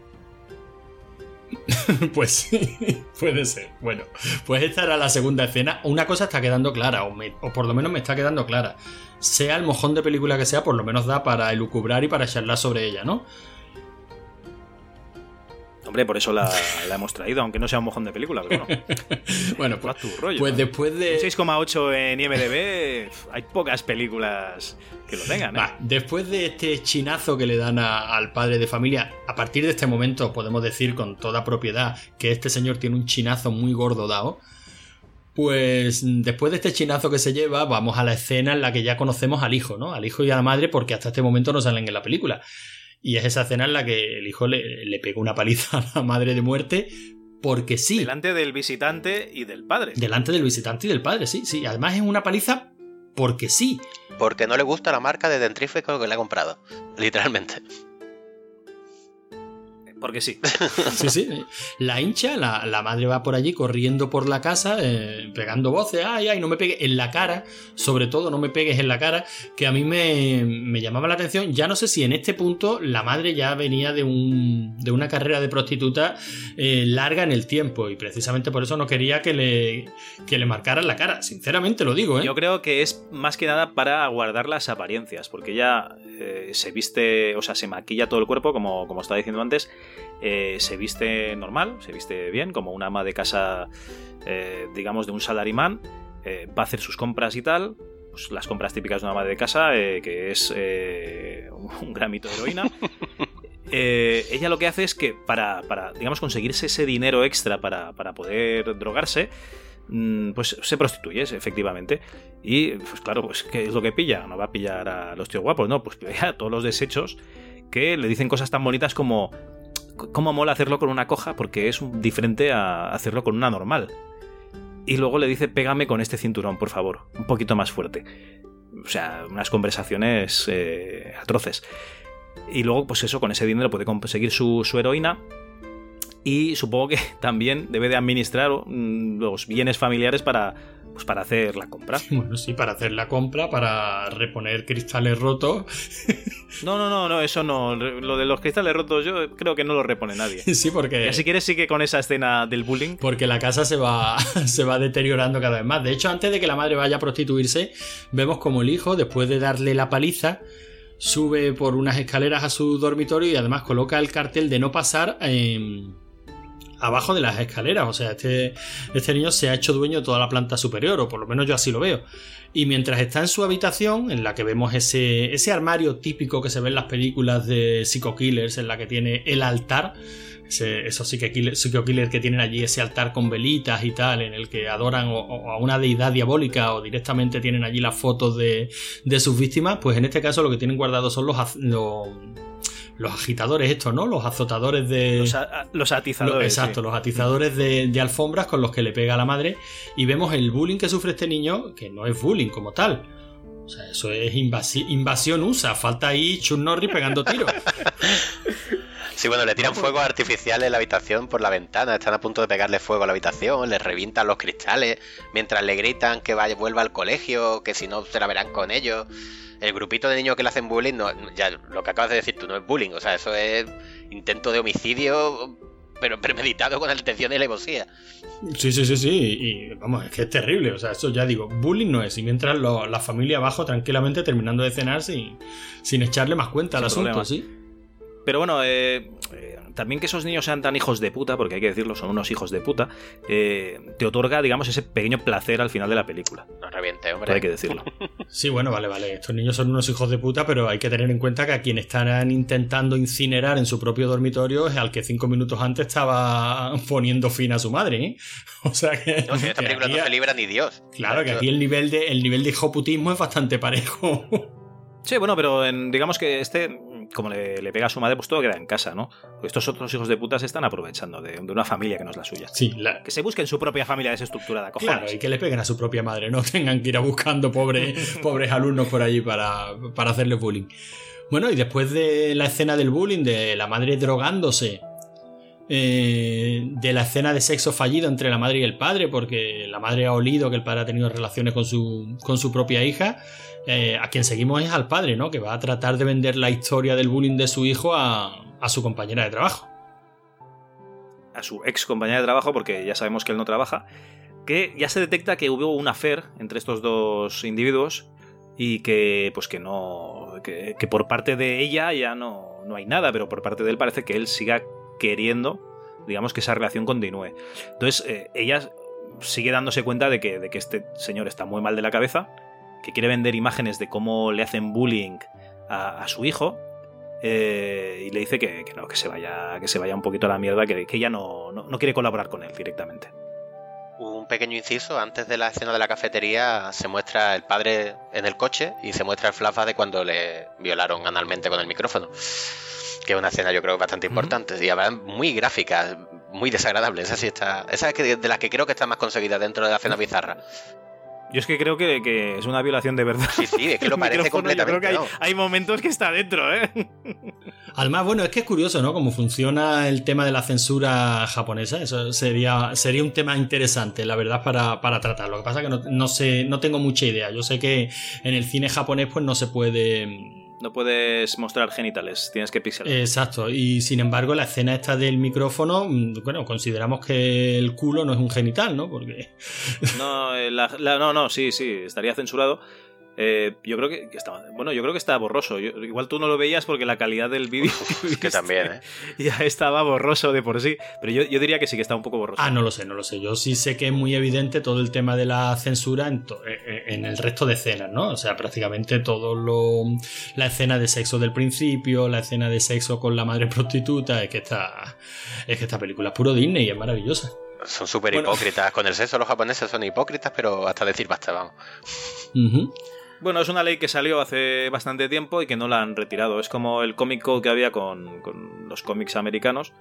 (laughs) pues sí, (laughs) puede ser. Bueno, pues esta era la segunda escena. Una cosa está quedando clara, o, me- o por lo menos me está quedando clara. Sea el mojón de película que sea, por lo menos da para elucubrar y para charlar sobre ella, ¿no? Hombre, por eso la, la hemos traído, aunque no sea un mojón de película, pero bueno. (laughs) Bueno, pues, tu rollo. pues ¿no? después de... Un 6,8 en IMDB, hay pocas películas que lo tengan, ¿eh? Va, después de este chinazo que le dan a- al padre de familia, a partir de este momento podemos decir con toda propiedad que este señor tiene un chinazo muy gordo dado. Pues después de este chinazo que se lleva, vamos a la escena en la que ya conocemos al hijo, ¿no? Al hijo y a la madre, porque hasta este momento no salen en la película. Y es esa escena en la que el hijo le, le pega una paliza a la madre de muerte, porque sí. Delante del visitante y del padre. Delante del visitante y del padre, sí, sí. Además es una paliza porque sí. Porque no le gusta la marca de dentrífico que le ha comprado. (laughs) Literalmente. Porque sí. (laughs) Sí, sí. La hincha, la, la madre va por allí corriendo por la casa, eh, pegando voces, ay, ay, no me pegues en la cara, sobre todo no me pegues en la cara, que a mí me, me llamaba la atención. Ya no sé si en este punto la madre ya venía de, un, de una carrera de prostituta eh, larga en el tiempo y precisamente por eso no quería que le, que le marcaran la cara. Sinceramente lo digo, ¿eh? Yo creo que es más que nada para guardar las apariencias, porque ella eh, se viste, o sea, se maquilla todo el cuerpo, como, como estaba diciendo antes, eh, se viste normal, se viste bien, como una ama de casa, eh, digamos, de un salarimán, eh, va a hacer sus compras y tal, pues las compras típicas de una ama de casa, que es un gramito de heroína. (laughs) Ella lo que hace es que para, para, digamos, conseguirse ese dinero extra para, para poder drogarse, mm, pues se prostituye, efectivamente. Y, pues claro, pues ¿qué es lo que pilla? No va a pillar a los tíos guapos, no, pues pilla a todos los desechos que le dicen cosas tan bonitas como cómo mola hacerlo con una coja porque es diferente a hacerlo con una normal. Y luego le dice, pégame con este cinturón, por favor, un poquito más fuerte. O sea, unas conversaciones eh, atroces. Y luego, pues eso, con ese dinero puede conseguir su, su heroína. Y supongo que (laughs) también debe de administrar mm, los bienes familiares para, pues para hacer la compra. (laughs) Bueno, sí, para hacer la compra, para reponer cristales rotos. (laughs) No, no, no, no, eso no. Lo de los cristales rotos yo creo que no lo repone nadie. (laughs) Sí, porque... Ya si quieres sigue con esa escena del bullying. porque la casa se va, se va deteriorando cada vez más. De hecho, antes de que la madre vaya a prostituirse, vemos como el hijo, después de darle la paliza, sube por unas escaleras a su dormitorio y además coloca el cartel de no pasar em, abajo de las escaleras. O sea, este, este niño se ha hecho dueño de toda la planta superior, o por lo menos yo así lo veo. Y mientras está en su habitación, en la que vemos ese, ese armario típico que se ve en las películas de Psycho Killers, en la que tiene el altar, ese- esos Psycho Killer, Psycho Killer que tienen allí ese altar con velitas y tal, en el que adoran o- a una deidad diabólica o directamente tienen allí las fotos de, de sus víctimas, pues en este caso lo que tienen guardados son los, los agitadores estos, ¿no? Los azotadores de... Los, a- los Lo- atizadores. exacto, sí. los atizadores de, de alfombras con los que le pega a la madre. Y vemos el bullying que sufre este niño, que no es bullying como tal. O sea, eso es invasi- invasión USA. Falta ahí Chuck Norris pegando tiros. (laughs) Sí, bueno, le tiran pues- fuegos artificiales en la habitación por la ventana, están a punto de pegarle fuego a la habitación, le revientan los cristales, mientras le gritan que vaya, vuelva al colegio, que si no se la verán con ellos. El grupito de niños que le hacen bullying, no, ya lo que acabas de decir tú, no es bullying, o sea, eso es intento de homicidio, pero premeditado con la intención y alevosía. Sí, sí, sí, sí. Y vamos, es que es terrible. O sea, eso ya digo, bullying no es. Y mientras lo- la familia abajo tranquilamente terminando de cenar sin, sin echarle más cuenta al asunto, problema. sí. Pero bueno, eh, eh, también que esos niños sean tan hijos de puta, porque hay que decirlo, son unos hijos de puta, eh, te otorga, digamos, ese pequeño placer al final de la película. No reviente, hombre. hay que decirlo. (laughs) Sí, bueno, vale, vale. Estos niños son unos hijos de puta, pero hay que tener en cuenta que a quien están intentando incinerar en su propio dormitorio es al que cinco minutos antes estaba (laughs) poniendo fin a su madre, ¿eh? (laughs) O sea que. No, si esta que película aquí- no se libra ni Dios. Claro, que aquí el nivel de, el nivel de hijoputismo es bastante parejo. Sí, bueno, pero en- digamos que este, como le, le pega a su madre, pues todo queda en casa, ¿no? Pues estos otros hijos de puta se están aprovechando de, de una familia que no es la suya. Sí, la- Que se busquen su propia familia desestructurada, cojones. Claro, y que le peguen a su propia madre, no (laughs) tengan que ir a buscando pobres, (laughs) pobres alumnos por allí para, para hacerles bullying. Bueno, y después de la escena del bullying, de la madre drogándose, eh, de la escena de sexo fallido entre la madre y el padre, porque la madre ha olido que el padre ha tenido relaciones con su, con su propia hija, eh, a quien seguimos es al padre, ¿no? Que va a tratar de vender la historia del bullying de su hijo a, a su compañera de trabajo. a su ex compañera de trabajo, porque ya sabemos que él no trabaja, que ya se detecta que hubo un affair entre estos dos individuos y que pues que no que, que por parte de ella ya no, no hay nada, pero por parte de él parece que él siga queriendo digamos que esa relación continúe. Entonces eh, ella sigue dándose cuenta de que, de que este señor está muy mal de la cabeza, que quiere vender imágenes de cómo le hacen bullying a, a su hijo eh, y le dice que, que no, que se vaya, que se vaya un poquito a la mierda, que, que ella no, no, no quiere colaborar con él directamente. Un pequeño inciso, antes de la escena de la cafetería se muestra el padre en el coche y se muestra el flashback de cuando le violaron analmente con el micrófono. Que es una escena yo creo bastante importante y además muy gráfica, muy desagradable. Esa sí está. Esa es de las que creo que está más conseguida dentro de la escena (laughs) bizarra. Yo es que creo que, que es una violación de verdad. Sí, sí, es que lo (laughs) parece micrófono, yo creo completamente. que hay, ¿no? hay momentos que está dentro, ¿eh? (laughs) Además, bueno, es que es curioso, ¿no? Cómo funciona el tema de la censura japonesa. Eso sería, sería un tema interesante, la verdad, para, para tratar. Lo que pasa es que no, no sé, no tengo mucha idea. Yo sé que en el cine japonés, pues no se puede. No puedes mostrar genitales, tienes que pixelar. Exacto. Y sin embargo, la escena esta del micrófono, mm, bueno, consideramos que el culo no es un genital, ¿no? Porque. No, eh, la- la- no, no, sí, sí, estaría censurado. Eh, yo creo que, que está, bueno, yo creo que está borroso. Yo- igual tú no lo veías porque la calidad del vídeo (laughs) Que también, ¿eh? (laughs) ya estaba borroso de por sí. Pero yo, yo diría que sí que está un poco borroso. Ah, no lo sé, no lo sé. Yo sí sé que es muy evidente todo el tema de la censura en, to- eh, en el resto de escenas, ¿no? O sea, prácticamente todo lo. La escena de sexo del principio, la escena de sexo con la madre prostituta, es que esta. Es que esta película es puro Disney y es maravillosa. Son súper Bueno. hipócritas. Con el sexo los japoneses son hipócritas, pero hasta decir basta, vamos. Ujú. Bueno, es una ley que salió hace bastante tiempo y que no la han retirado. Es como el Comic Code que había con, con los cómics americanos.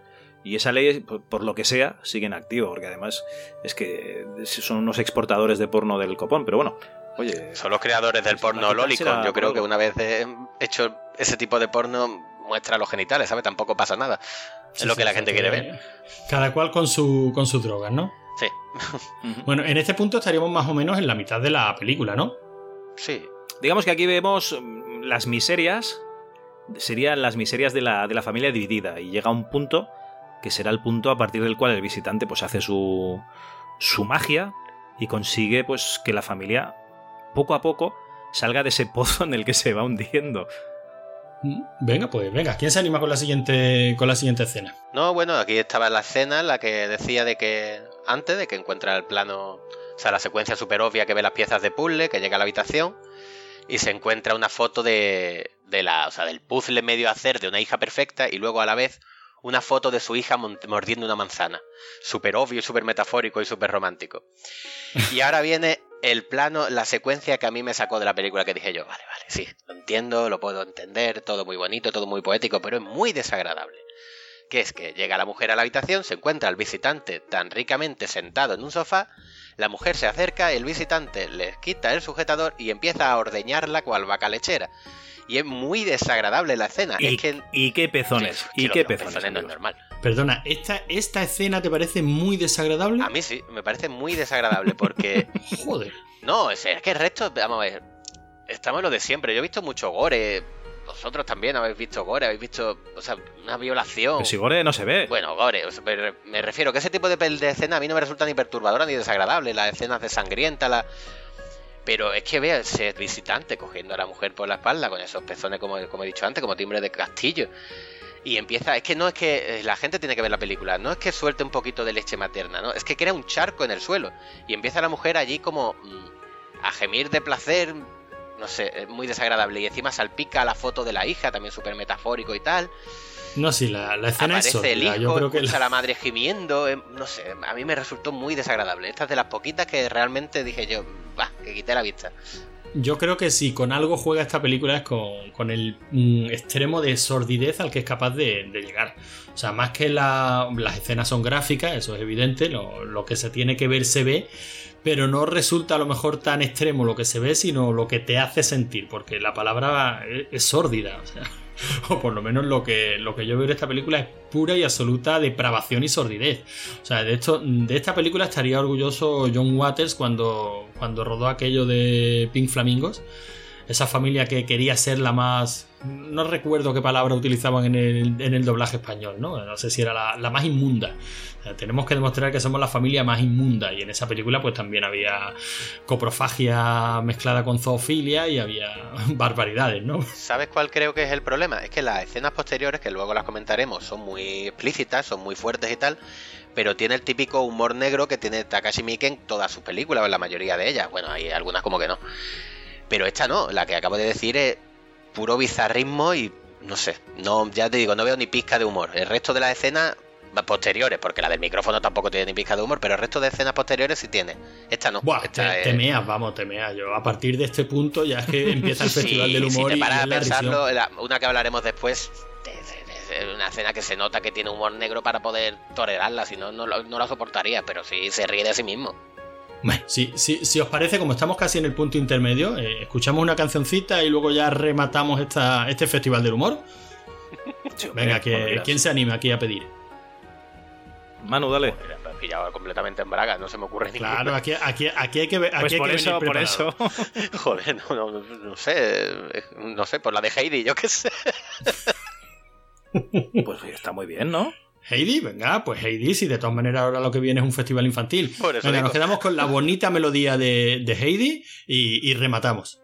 Y esa ley, por, por lo que sea, sigue en activo, porque además es que son unos exportadores de porno del copón. Pero bueno, oye, Son los creadores del porno Lolicon. Yo creo que una vez eh, hecho ese tipo de porno, muestra los genitales, ¿sabes? Tampoco pasa nada. Es Sí, lo sí, que la sí, gente sí. quiere ver. Cada cual con su con sus drogas, ¿no? Sí, (laughs) Bueno, en este punto estaríamos más o menos en la mitad de la película, ¿no? Sí. digamos que aquí vemos mm, las miserias, serían las miserias de la, de la familia dividida. Y llega un punto que será el punto a partir del cual el visitante pues hace su, su magia y consigue pues que la familia poco a poco salga de ese pozo en el que se va hundiendo. Mm, Venga, pues venga, ¿quién se anima con la siguiente con la siguiente escena? No, bueno, aquí estaba la escena en la que decía de que antes de que encuentra el plano, sea, la secuencia súper obvia que ve las piezas de puzzle, que llega a la habitación y se encuentra una foto de, de la, o sea, del puzzle medio hacer de una hija perfecta y luego a la vez una foto de su hija mordiendo una manzana. Súper obvio, súper metafórico y súper romántico. Y ahora viene el plano, la secuencia que a mí me sacó de la película que dije yo, vale, vale, sí, lo entiendo, lo puedo entender, todo muy bonito, todo muy poético, pero es muy desagradable que es que llega la mujer a la habitación, se encuentra al visitante tan ricamente sentado en un sofá, la mujer se acerca, el visitante le quita el sujetador y empieza a ordeñarla cual vaca lechera. Y es muy desagradable la escena. Y, es que... y qué pezones, Sí, y qué pezones. no es amigos. normal. Perdona, ¿esta, ¿esta escena te parece muy desagradable? A mí sí, me parece muy desagradable porque... (laughs) Joder. No, es, es que el resto, vamos a ver, estamos en lo de siempre. Yo he visto mucho gore, vosotros también habéis visto gore, habéis visto, o sea, una violación. Pero si Gore no se ve. Bueno, gore, o sea, pero me refiero que ese tipo de, de escena a mí no me resulta ni perturbadora ni desagradable, las escenas de sangrienta, la... Pero es que vea ese visitante cogiendo a la mujer por la espalda con esos pezones, como, como he dicho antes, como timbre de castillo. Y empieza, es que no es que eh, la gente tiene que ver la película, no es que suelte un poquito de leche materna, ¿no? Es que crea un charco en el suelo. Y empieza la mujer allí como mm, a gemir de placer, no sé, es muy desagradable. Y encima salpica la foto de la hija, también súper metafórico y tal. No, sí, la, la escena es Aparece el sórdida. hijo, Yo creo que escucha la- a la madre gimiendo, eh, no sé, a mí me resultó muy desagradable. Esta es de las poquitas que realmente dije yo, bah, que quité la vista. Yo creo que si con algo juega esta película es con, con el mm, extremo de sordidez al que es capaz de, de llegar. O sea, más que la- las escenas son gráficas, eso es evidente, lo, que se tiene que ver se ve, pero no resulta a lo mejor tan extremo lo que se ve, sino lo que te hace sentir, porque la palabra es, es (laughs) o por lo menos lo que, lo que yo veo en esta película es pura y absoluta depravación y sordidez. O sea, de, esto, de esta película estaría orgulloso John Waters cuando, cuando rodó aquello de Pink Flamingos. Esa familia que quería ser la más. No recuerdo qué palabra utilizaban en el, en el doblaje español, ¿no? No sé si era la, la más inmunda. Tenemos que demostrar que somos la familia más inmunda. Y en esa película, pues también había coprofagia mezclada con zoofilia y había (laughs) barbaridades, ¿no? ¿Sabes cuál creo que es el problema? Es que las escenas posteriores, que luego las comentaremos, son muy explícitas, son muy fuertes y tal, pero tiene el típico humor negro que tiene Takashi Miike en todas sus películas, en la mayoría de ellas. Bueno, hay algunas como que no. Pero esta no, la que acabo de decir es puro bizarrismo y no sé, no, ya te digo, no veo ni pizca de humor. El resto de las escenas posteriores, porque la del micrófono tampoco tiene ni pizca de humor, pero el resto de escenas posteriores sí tiene. Esta no. Buah, esta te, es- te meas, vamos, te meas. Yo a partir de este punto ya es que (laughs) empieza el Sí, Festival del Humor si te y paras es a la pensarlo, la- una que hablaremos después, de- de- de- de una escena que se nota que tiene humor negro para poder tolerarla, si no, no, lo- no la soportaría, pero sí se ríe de sí mismo. Bueno, si, si- si os parece, como estamos casi en el punto intermedio, eh, escuchamos una cancioncita y luego ya rematamos esta, este Festival del Humor. Venga, que. ¿quién se anima aquí a pedir? Manu, dale. He pillado completamente en braga, no se me ocurre ninguna. Claro, aquí, aquí, aquí hay que ver. Pues aquí hay por que eso, por eso. (laughs) Joder, no, no, no sé, eh, no sé, por la de Heidi, yo qué sé. Pues está muy bien, ¿no? Heidi, venga, pues Heidi, si de todas maneras ahora lo que viene es un festival infantil. Por eso venga, digo. nos quedamos con la bonita melodía de, de Heidi y, y rematamos.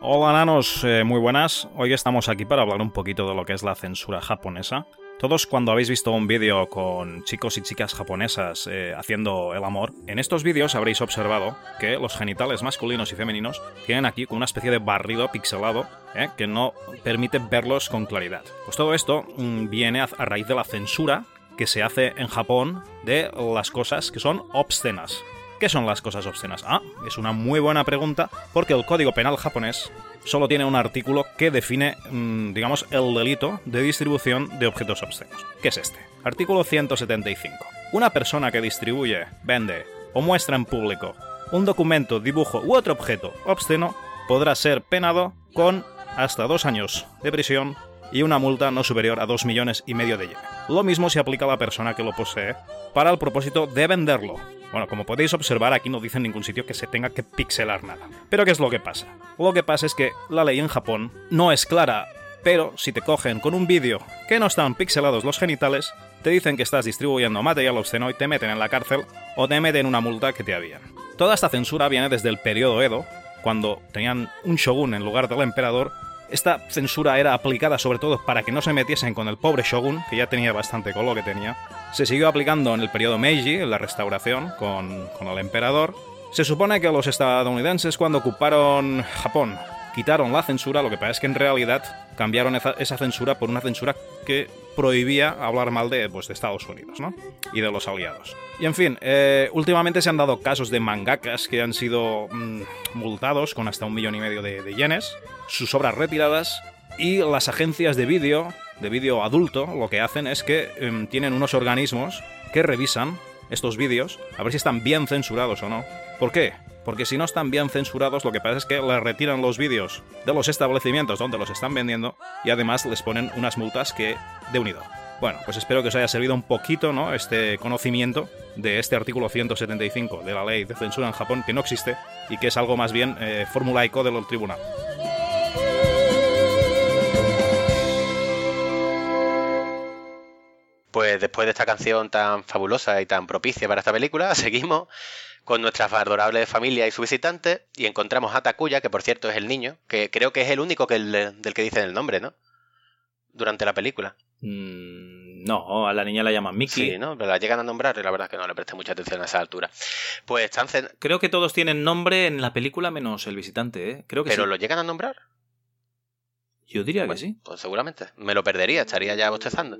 Hola nanos, eh, muy buenas. Hoy estamos aquí para hablar un poquito de lo que es la censura japonesa. Todos cuando habéis visto un vídeo con chicos y chicas japonesas eh, haciendo el amor, en estos vídeos habréis observado que los genitales masculinos y femeninos tienen aquí una especie de barrido pixelado eh, que no permite verlos con claridad. Pues todo esto mm, viene a, a raíz de la censura que se hace en Japón de las cosas que son obscenas. ¿Qué son las cosas obscenas? Ah, es una muy buena pregunta porque el Código Penal japonés solo tiene un artículo que define, mm, digamos, el delito de distribución de objetos obscenos. ¿Qué es este? Artículo 175. Una persona que distribuye, vende o muestra en público un documento, dibujo u otro objeto obsceno podrá ser penado con hasta dos años de prisión y una multa no superior a 2 millones y medio de yen. Lo mismo se aplica a la persona que lo posee para el propósito de venderlo. Bueno, como podéis observar, aquí no dice en ningún sitio que se tenga que pixelar nada. Pero ¿qué es lo que pasa? Lo que pasa es que la ley en Japón no es clara, pero si te cogen con un vídeo que no están pixelados los genitales, te dicen que estás distribuyendo material obsceno y te meten en la cárcel o te meten una multa que te habían. Toda esta censura viene desde el periodo Edo, cuando tenían un shogun en lugar del emperador esta censura era aplicada sobre todo para que no se metiesen con el pobre shogun, que ya tenía bastante con lo que tenía. Se siguió aplicando en el periodo Meiji, en la restauración, con, con el emperador. Se supone que los estadounidenses cuando ocuparon Japón quitaron la censura, lo que pasa es que en realidad cambiaron esa, censura por una censura que prohibía hablar mal de, pues, de Estados Unidos ¿no? y de los aliados. Y en fin, eh, últimamente se han dado casos de mangakas que han sido mm, multados con hasta un millón y medio de, de yenes, sus obras retiradas y las agencias de vídeo, de vídeo adulto, lo que hacen es que em, tienen unos organismos que revisan estos vídeos a ver si están bien censurados o no. ¿Por qué? Porque si no están bien censurados, lo que pasa es que les retiran los vídeos de los establecimientos donde los están vendiendo y además les ponen unas multas que de unido. Bueno, pues espero que os haya servido un poquito, ¿no? Este conocimiento de este artículo 175 de la ley de censura en Japón que no existe y que es algo más bien eh, formulaico del tribunal. Pues después de esta canción tan fabulosa y tan propicia para esta película, (laughs) seguimos con nuestra adorable familia y su visitante y encontramos a Takuya, que por cierto es el niño, que creo que es el único que del que dicen el nombre, ¿no? Durante la película. Mm, no, a la niña la llaman Mickey. Sí, ¿no? Pero la llegan a nombrar y la verdad es que no le presté mucha atención a esa altura. Pues están cen- Creo que todos tienen nombre en la película menos el visitante, ¿eh? Creo que ¿Pero sí. lo llegan a nombrar? Yo diría que sí. Pues seguramente. Me lo perdería, estaría ya bostezando.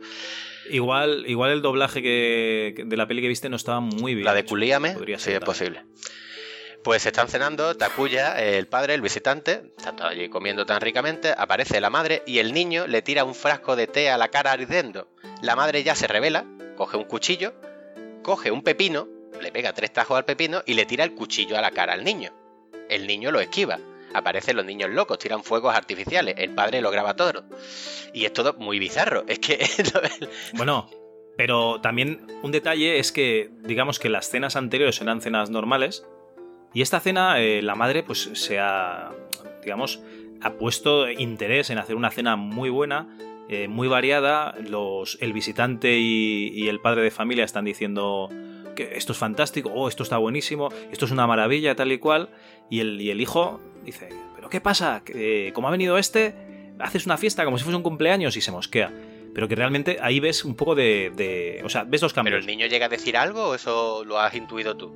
Igual, igual el doblaje que, de la peli que viste no estaba muy bien. La de Podría sí es posible. Pues están cenando, Takuya, el padre, el visitante, están todos allí comiendo tan ricamente, aparece la madre y el niño le tira un frasco de té a la cara ardiendo. La madre ya se revela, coge un cuchillo, coge un pepino, le pega tres tajos al pepino y le tira el cuchillo a la cara al niño. El niño lo esquiva. Aparecen los niños locos, tiran fuegos artificiales, el padre lo graba todo. Y es todo muy bizarro. Es que (laughs) Bueno, Pero también un detalle es que, digamos que las cenas anteriores eran cenas normales. Y esta cena, eh, la madre, pues se ha, digamos, ha puesto interés en hacer una cena muy buena, eh, muy variada. Los, el visitante y, el padre de familia están diciendo que esto es fantástico, oh, esto está buenísimo, esto es una maravilla, tal y cual. Y el, y el hijo dice, ¿pero qué pasa? Que, ¿Cómo ha venido este? Haces una fiesta como si fuese un cumpleaños y se mosquea. Pero que realmente ahí ves un poco de. de- o sea, ves los ¿Pero cambios. el niño llega a decir algo o eso lo has intuido tú?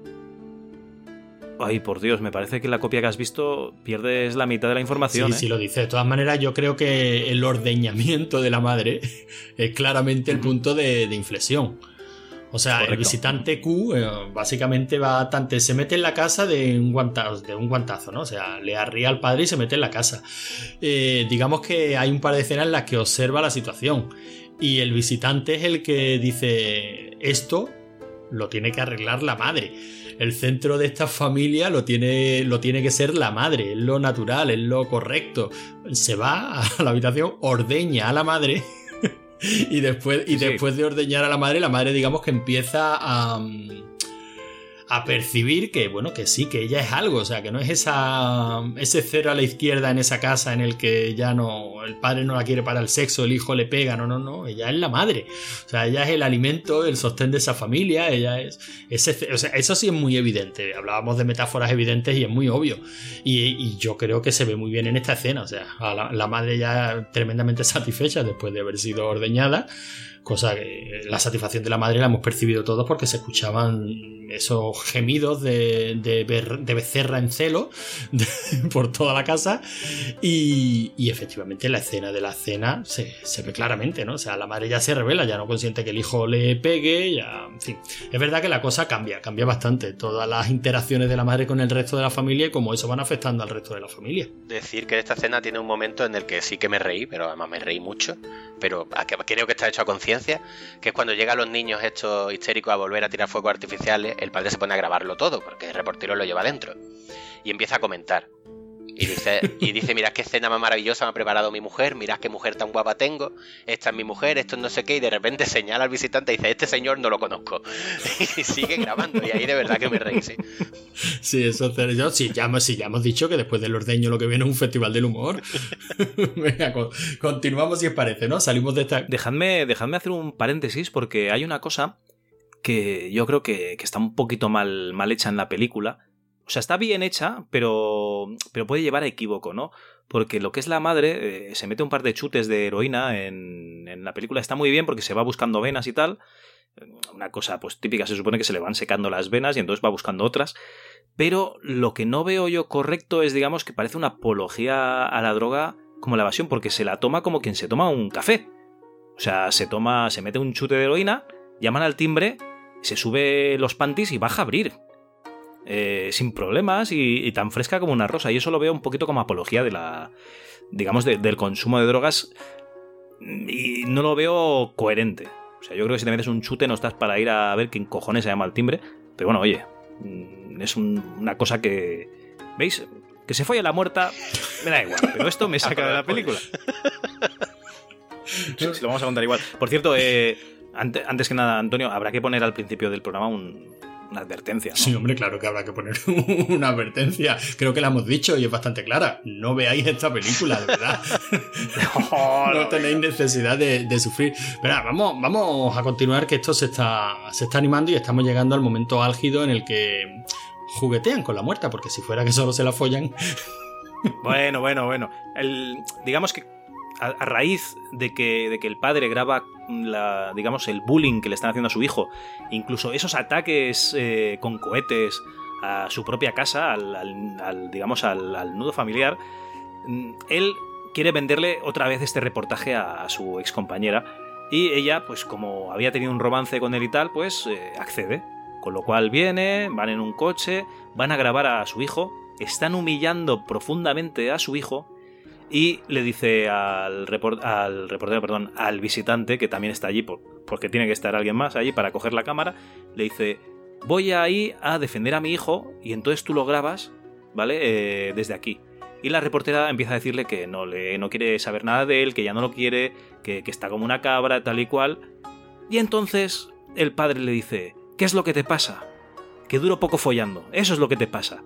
Ay, por Dios, me parece que la copia que has visto pierdes la mitad de la información. Sí, ¿eh? sí lo dice. De todas maneras, yo creo que el ordeñamiento de la madre (laughs) es claramente el punto de, de inflexión. O sea, el visitante Q eh, básicamente va tanto, se mete en la casa de un guantazo, de un guantazo, ¿no? O sea, le arría al padre y se mete en la casa. Eh, digamos que hay un par de escenas en las que observa la situación. Y el visitante es el que dice, esto lo tiene que arreglar la madre. El centro de esta familia lo tiene, lo tiene que ser la madre, es lo natural, es lo correcto. Se va a la habitación, ordeña a la madre (laughs) y después, y Sí. después de ordeñar a la madre, la madre digamos que empieza a, mm, a percibir que, bueno, que sí, que ella es algo, o sea, que no es esa, ese cero a la izquierda en esa casa en el que ya no, el padre no la quiere para el sexo, el hijo le pega, no, no, no, ella es la madre, o sea, ella es el alimento, el sostén de esa familia, ella es, ese, o sea, eso sí es muy evidente, hablábamos de metáforas evidentes y es muy obvio, y, yo creo que se ve muy bien en esta escena, o sea, la, la madre ya tremendamente (laughs) satisfecha después de haber sido ordeñada, cosa que la satisfacción de la madre la hemos percibido todos porque se escuchaban esos gemidos de, de, becerra en celo (laughs) por toda la casa y, efectivamente la escena de la cena se, ve claramente, ¿no? O sea, la madre ya se revela, ya no consiente que el hijo le pegue, ya, en fin. Es verdad que la cosa cambia, cambia bastante, todas las interacciones de la madre con el resto de la familia y cómo eso van afectando al resto de la familia. Decir que esta escena tiene un momento en el que sí que me reí, pero además me reí mucho, pero creo que está hecho a conciencia, que es cuando llegan los niños estos histéricos a volver a tirar fuegos artificiales, el padre se pone a grabarlo todo, porque el reportero lo lleva dentro, y empieza a comentar. Y dice, y dice, mirad qué escena más maravillosa me ha preparado mi mujer, mirad qué mujer tan guapa tengo, esta es mi mujer, esto es no sé qué, y de repente señala al visitante y dice, este señor no lo conozco. (laughs) Y sigue grabando, y ahí de verdad que me reí, sí. Sí, eso es yo, sí, ya, hemos- sí, ya hemos dicho que después del ordeño lo que viene es un festival del humor. (laughs) Venga, co- continuamos si os parece, ¿no? Salimos de esta... Dejadme, dejadme hacer un paréntesis porque hay una cosa que yo creo que, está un poquito mal, mal hecha en la película. O sea, está bien hecha, pero, pero puede llevar a equívoco, ¿no? Porque lo que es la madre eh, se mete un par de chutes de heroína en, en la película. Está muy bien porque se va buscando venas y tal. Una cosa pues típica, se supone que se le van secando las venas y entonces va buscando otras. Pero lo que no veo yo correcto es, digamos, que parece una apología a la droga como la evasión, porque se la toma como quien se toma un café. O sea, se toma, se mete un chute de heroína, llaman al timbre, se sube los panties y baja a abrir. Eh, sin problemas y, y tan fresca como una rosa. Y eso lo veo un poquito como apología de la. digamos, de- del consumo de drogas. Y no lo veo coherente. O sea, yo creo que si te metes un chute no estás para ir a ver quién cojones se llama al timbre. Pero bueno, oye, mm, es un- una cosa que. ¿Veis? Que se folle la muerta, me da igual, pero esto me saca de la (laughs) película. Sí, lo vamos a contar igual. Por cierto, eh, ante- antes que nada, Antonio, habrá que poner al principio del programa un- una advertencia. ¿no? Sí, hombre, claro que habrá que poner (laughs) una advertencia. Creo que la hemos dicho y es bastante clara. No veáis esta película, de verdad. (laughs) no tenéis necesidad de, de sufrir. Pero vamos, vamos a continuar que esto se está, se está animando y estamos llegando al momento álgido en el que juguetean con la muerta, porque si fuera que solo se la follan, Bueno, bueno, bueno. El- digamos que a, raíz de que, de que el padre graba la, digamos, el bullying que le están haciendo a su hijo, incluso esos ataques eh, con cohetes a su propia casa, al, digamos, al, al nudo familiar, mm, él quiere venderle otra vez este reportaje a, a su excompañera y ella, pues como había tenido un romance con él y tal, pues eh, accede. Con lo cual viene, van en un coche, van a grabar a su hijo, están humillando profundamente a su hijo y le dice al, report- al reportero, perdón, al visitante, que también está allí por- porque tiene que estar alguien más allí para coger la cámara, le dice, voy ahí a defender a mi hijo y entonces tú lo grabas, ¿vale? Eh, desde aquí. Y la reportera empieza a decirle que no, le, no quiere saber nada de él, que ya no lo quiere, que, que está como una cabra, tal y cual. Y entonces el padre le dice, ¿qué es lo que te pasa? Que duro poco follando, eso es lo que te pasa.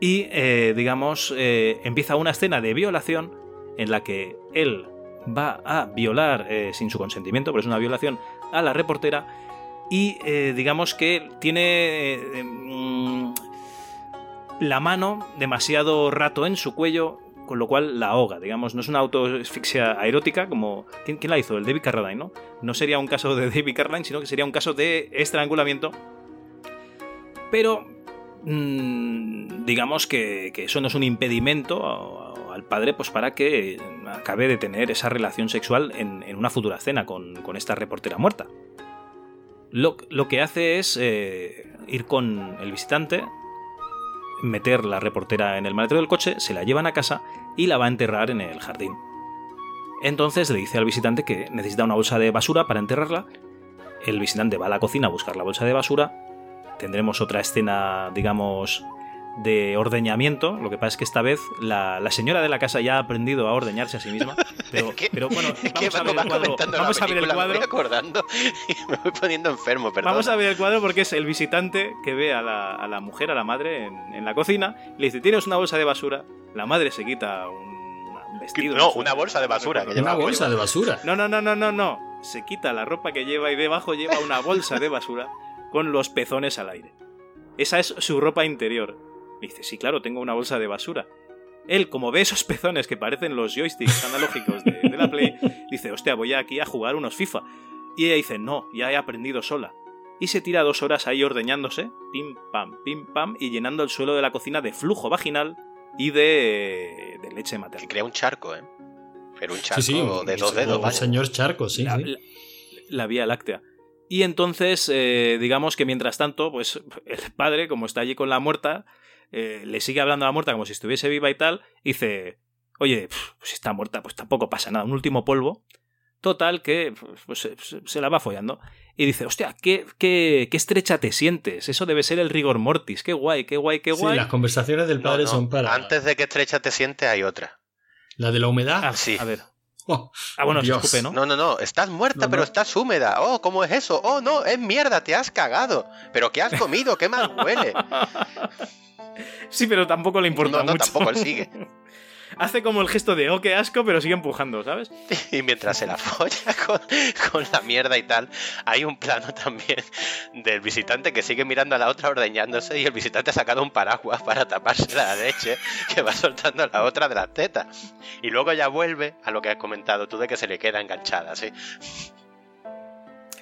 Y, eh, digamos, eh, empieza una escena de violación en la que él va a violar eh, sin su consentimiento, pero es una violación, a la reportera y digamos que tiene mm, la mano demasiado rato en su cuello, con lo cual la ahoga, digamos, no es una autoasfixia aerótica como... ¿Quién, quién la hizo? El David Carradine, ¿no? No sería un caso de (laughs) David Carradine, sino que sería un caso de estrangulamiento. Pero digamos que, eso no es un impedimento al padre pues para que acabe de tener esa relación sexual en, una futura escena con, esta reportera muerta. Lo, lo que hace es eh, ir con el visitante, meter la reportera en el maletero del coche, se la llevan a casa y la va a enterrar en el jardín. Entonces le dice al visitante que necesita una bolsa de basura para enterrarla. El visitante va a la cocina a buscar la bolsa de basura. Tendremos otra escena, digamos, de ordeñamiento. Lo que pasa es que esta vez la, la señora de la casa ya ha aprendido a ordeñarse a sí misma. (laughs) Pero, pero bueno, vamos a ver el cuadro. comentando Vamos la a ver el película, cuadro. Me voy acordando y (laughs) me voy poniendo enfermo, perdón. Vamos a ver el cuadro porque es el visitante que ve a la, a la mujer, a la madre, en, en la cocina. y Le dice, ¿tienes una bolsa de basura? La madre se quita un, vestido. No, una bolsa de basura que lleva Una bolsa de basura. No, no, no, no, no, no. Se quita la ropa que lleva y debajo lleva una bolsa de basura con los pezones al aire. Esa es su ropa interior. Y dice, sí, claro, tengo una bolsa de basura. Él, como ve esos pezones que parecen los joysticks analógicos de, de la Play, dice, hostia, voy aquí a jugar unos FIFA. Y ella dice, no, ya he aprendido sola. Y se tira dos horas ahí ordeñándose, pim pam, pim pam, y llenando el suelo de la cocina de flujo vaginal y de, de leche Que materna. crea un charco, ¿eh? Pero un charco Sí, sí, un, de dos dedos, un vaya. señor charco, sí. la, sí. la- la Vía Láctea. Y entonces, eh, digamos que mientras tanto, pues el padre, como está allí con la muerta, eh, le sigue hablando a la muerta como si estuviese viva y tal, y dice, oye, pf, si está muerta, pues tampoco pasa nada, un último polvo. Total, que pues, se, la va follando. Y dice, hostia, qué, qué, qué estrecha te sientes. Eso debe ser el rigor mortis. Qué guay, qué guay, qué Sí, guay. las conversaciones del padre no, son para. Antes de que estrecha te sientes hay otra. La de la humedad. Ah, sí. A ver. Oh, Ah, bueno, se Dios. escupe, ¿no? No, no, no, estás muerta, No, pero no. estás húmeda. Oh, ¿cómo es eso? Oh, no, es mierda, te has cagado. ¿Pero qué has (laughs) comido? ¿Qué mal huele? Sí, pero tampoco le importa No, no, mucho. tampoco él sigue. (laughs) Hace como el gesto de, oh, qué asco, pero sigue empujando, ¿sabes? Y mientras se la folla (laughs) con, con la mierda y tal, hay un plano también del visitante que sigue mirando a la otra ordeñándose y el visitante ha sacado un paraguas para taparse la leche que va soltando a la otra de las tetas. Y luego ya vuelve a lo que has comentado tú de que se le queda enganchada, ¿sí?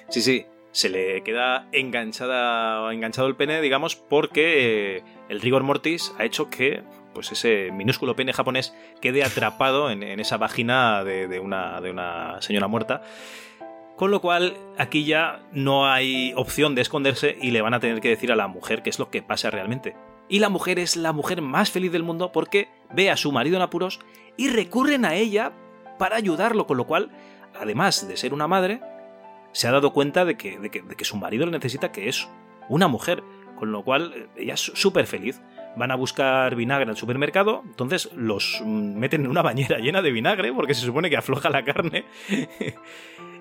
Sí, sí. Se le queda enganchada, enganchado el pene, digamos, porque eh, el rigor mortis ha hecho que pues ese minúsculo pene japonés quede atrapado en, en esa vagina de, de una, de una señora muerta. Con lo cual, aquí ya no hay opción de esconderse y le van a tener que decir a la mujer qué es lo que pasa realmente. Y la mujer es la mujer más feliz del mundo porque ve a su marido en apuros y recurren a ella para ayudarlo, con lo cual, además de ser una madre, se ha dado cuenta de que, de que, de que su marido le necesita, que es una mujer. Con lo cual, ella es súper feliz. Van a buscar vinagre al supermercado, entonces los meten en una bañera llena de vinagre, porque se supone que afloja la carne. (laughs)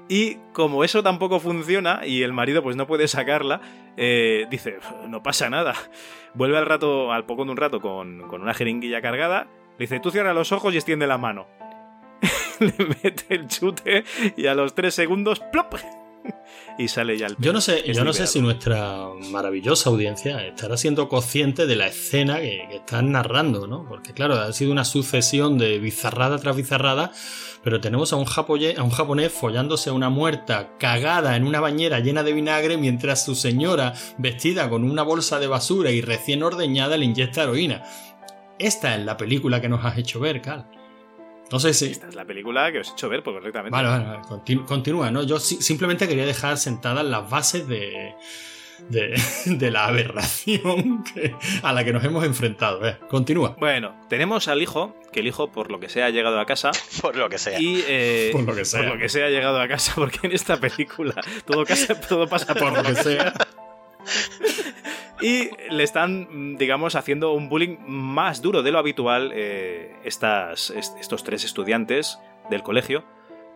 y como eso tampoco funciona y el marido pues no puede sacarla, eh, dice, no pasa nada. Vuelve al rato, al poco de un rato, con, con una jeringuilla cargada. Le dice, tú cierra los ojos y extiende la mano. (laughs) le mete el chute y a los tres segundos, ¡plop! (laughs) y sale ya el Yo no sé, yo no sé si nuestra maravillosa audiencia estará siendo consciente de la escena que, que están narrando, ¿no? Porque claro, ha sido una sucesión de bizarrada tras bizarrada, pero tenemos a un, japoye- a un japonés follándose a una muerta cagada en una bañera llena de vinagre mientras su señora, vestida con una bolsa de basura y recién ordeñada, le inyecta heroína. Esta es la película que nos has hecho ver, Carl. No sé si... Esta es la película que os he hecho ver pues, correctamente. Vale, vale, vale, continu- continúa, ¿no? Yo si- simplemente quería dejar sentadas las bases de, de, (laughs) de la aberración que- a la que nos hemos enfrentado. Eh, continúa. Bueno, tenemos al hijo, que el hijo, por lo que sea, ha llegado a casa. (laughs) Por lo que sea. Y, eh, Por lo que sea. Por lo que sea, ha llegado a casa, porque en esta película todo, casa- todo pasa por Por lo que sea. (laughs) Y le están, mm, digamos, haciendo un bullying más duro de lo habitual eh, estas, est- estos tres estudiantes del colegio,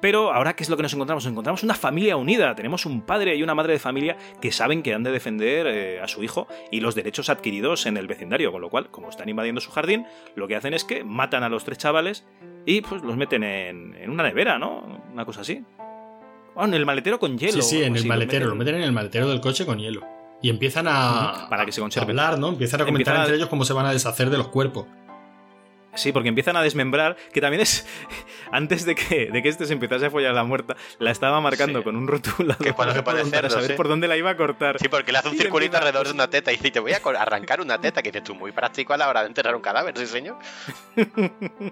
Pero ahora, ¿qué es lo que nos encontramos? Nos encontramos una familia unida. Tenemos un padre y una madre de familia que saben que han de defender eh, a su hijo y los derechos adquiridos en el vecindario. Con lo cual, como están invadiendo su jardín, lo que hacen es que matan a los tres chavales y pues los meten en, en una nevera, ¿no? Una cosa así. Ah, en el maletero con hielo. Sí, sí, en el así, maletero, lo meten en el maletero del coche con hielo. Y empiezan a, para que se a conserve. hablar, ¿no? Empiezan a comentar Empiezan a- entre ellos cómo se van a deshacer de los cuerpos. Sí, porque empiezan a desmembrar, que también es. (laughs) Antes de que, de que este se empezase a follar la muerta, la estaba marcando Sí. con un rotulador Que cuando se pone para cerdo, saber sí. por dónde la iba a cortar. Sí, porque le hace un Y circulito empieza- alrededor de una teta y dice, te voy a arrancar una teta, que dices tú, muy práctico a la hora de enterrar un cadáver, ¿sí, señor? (laughs)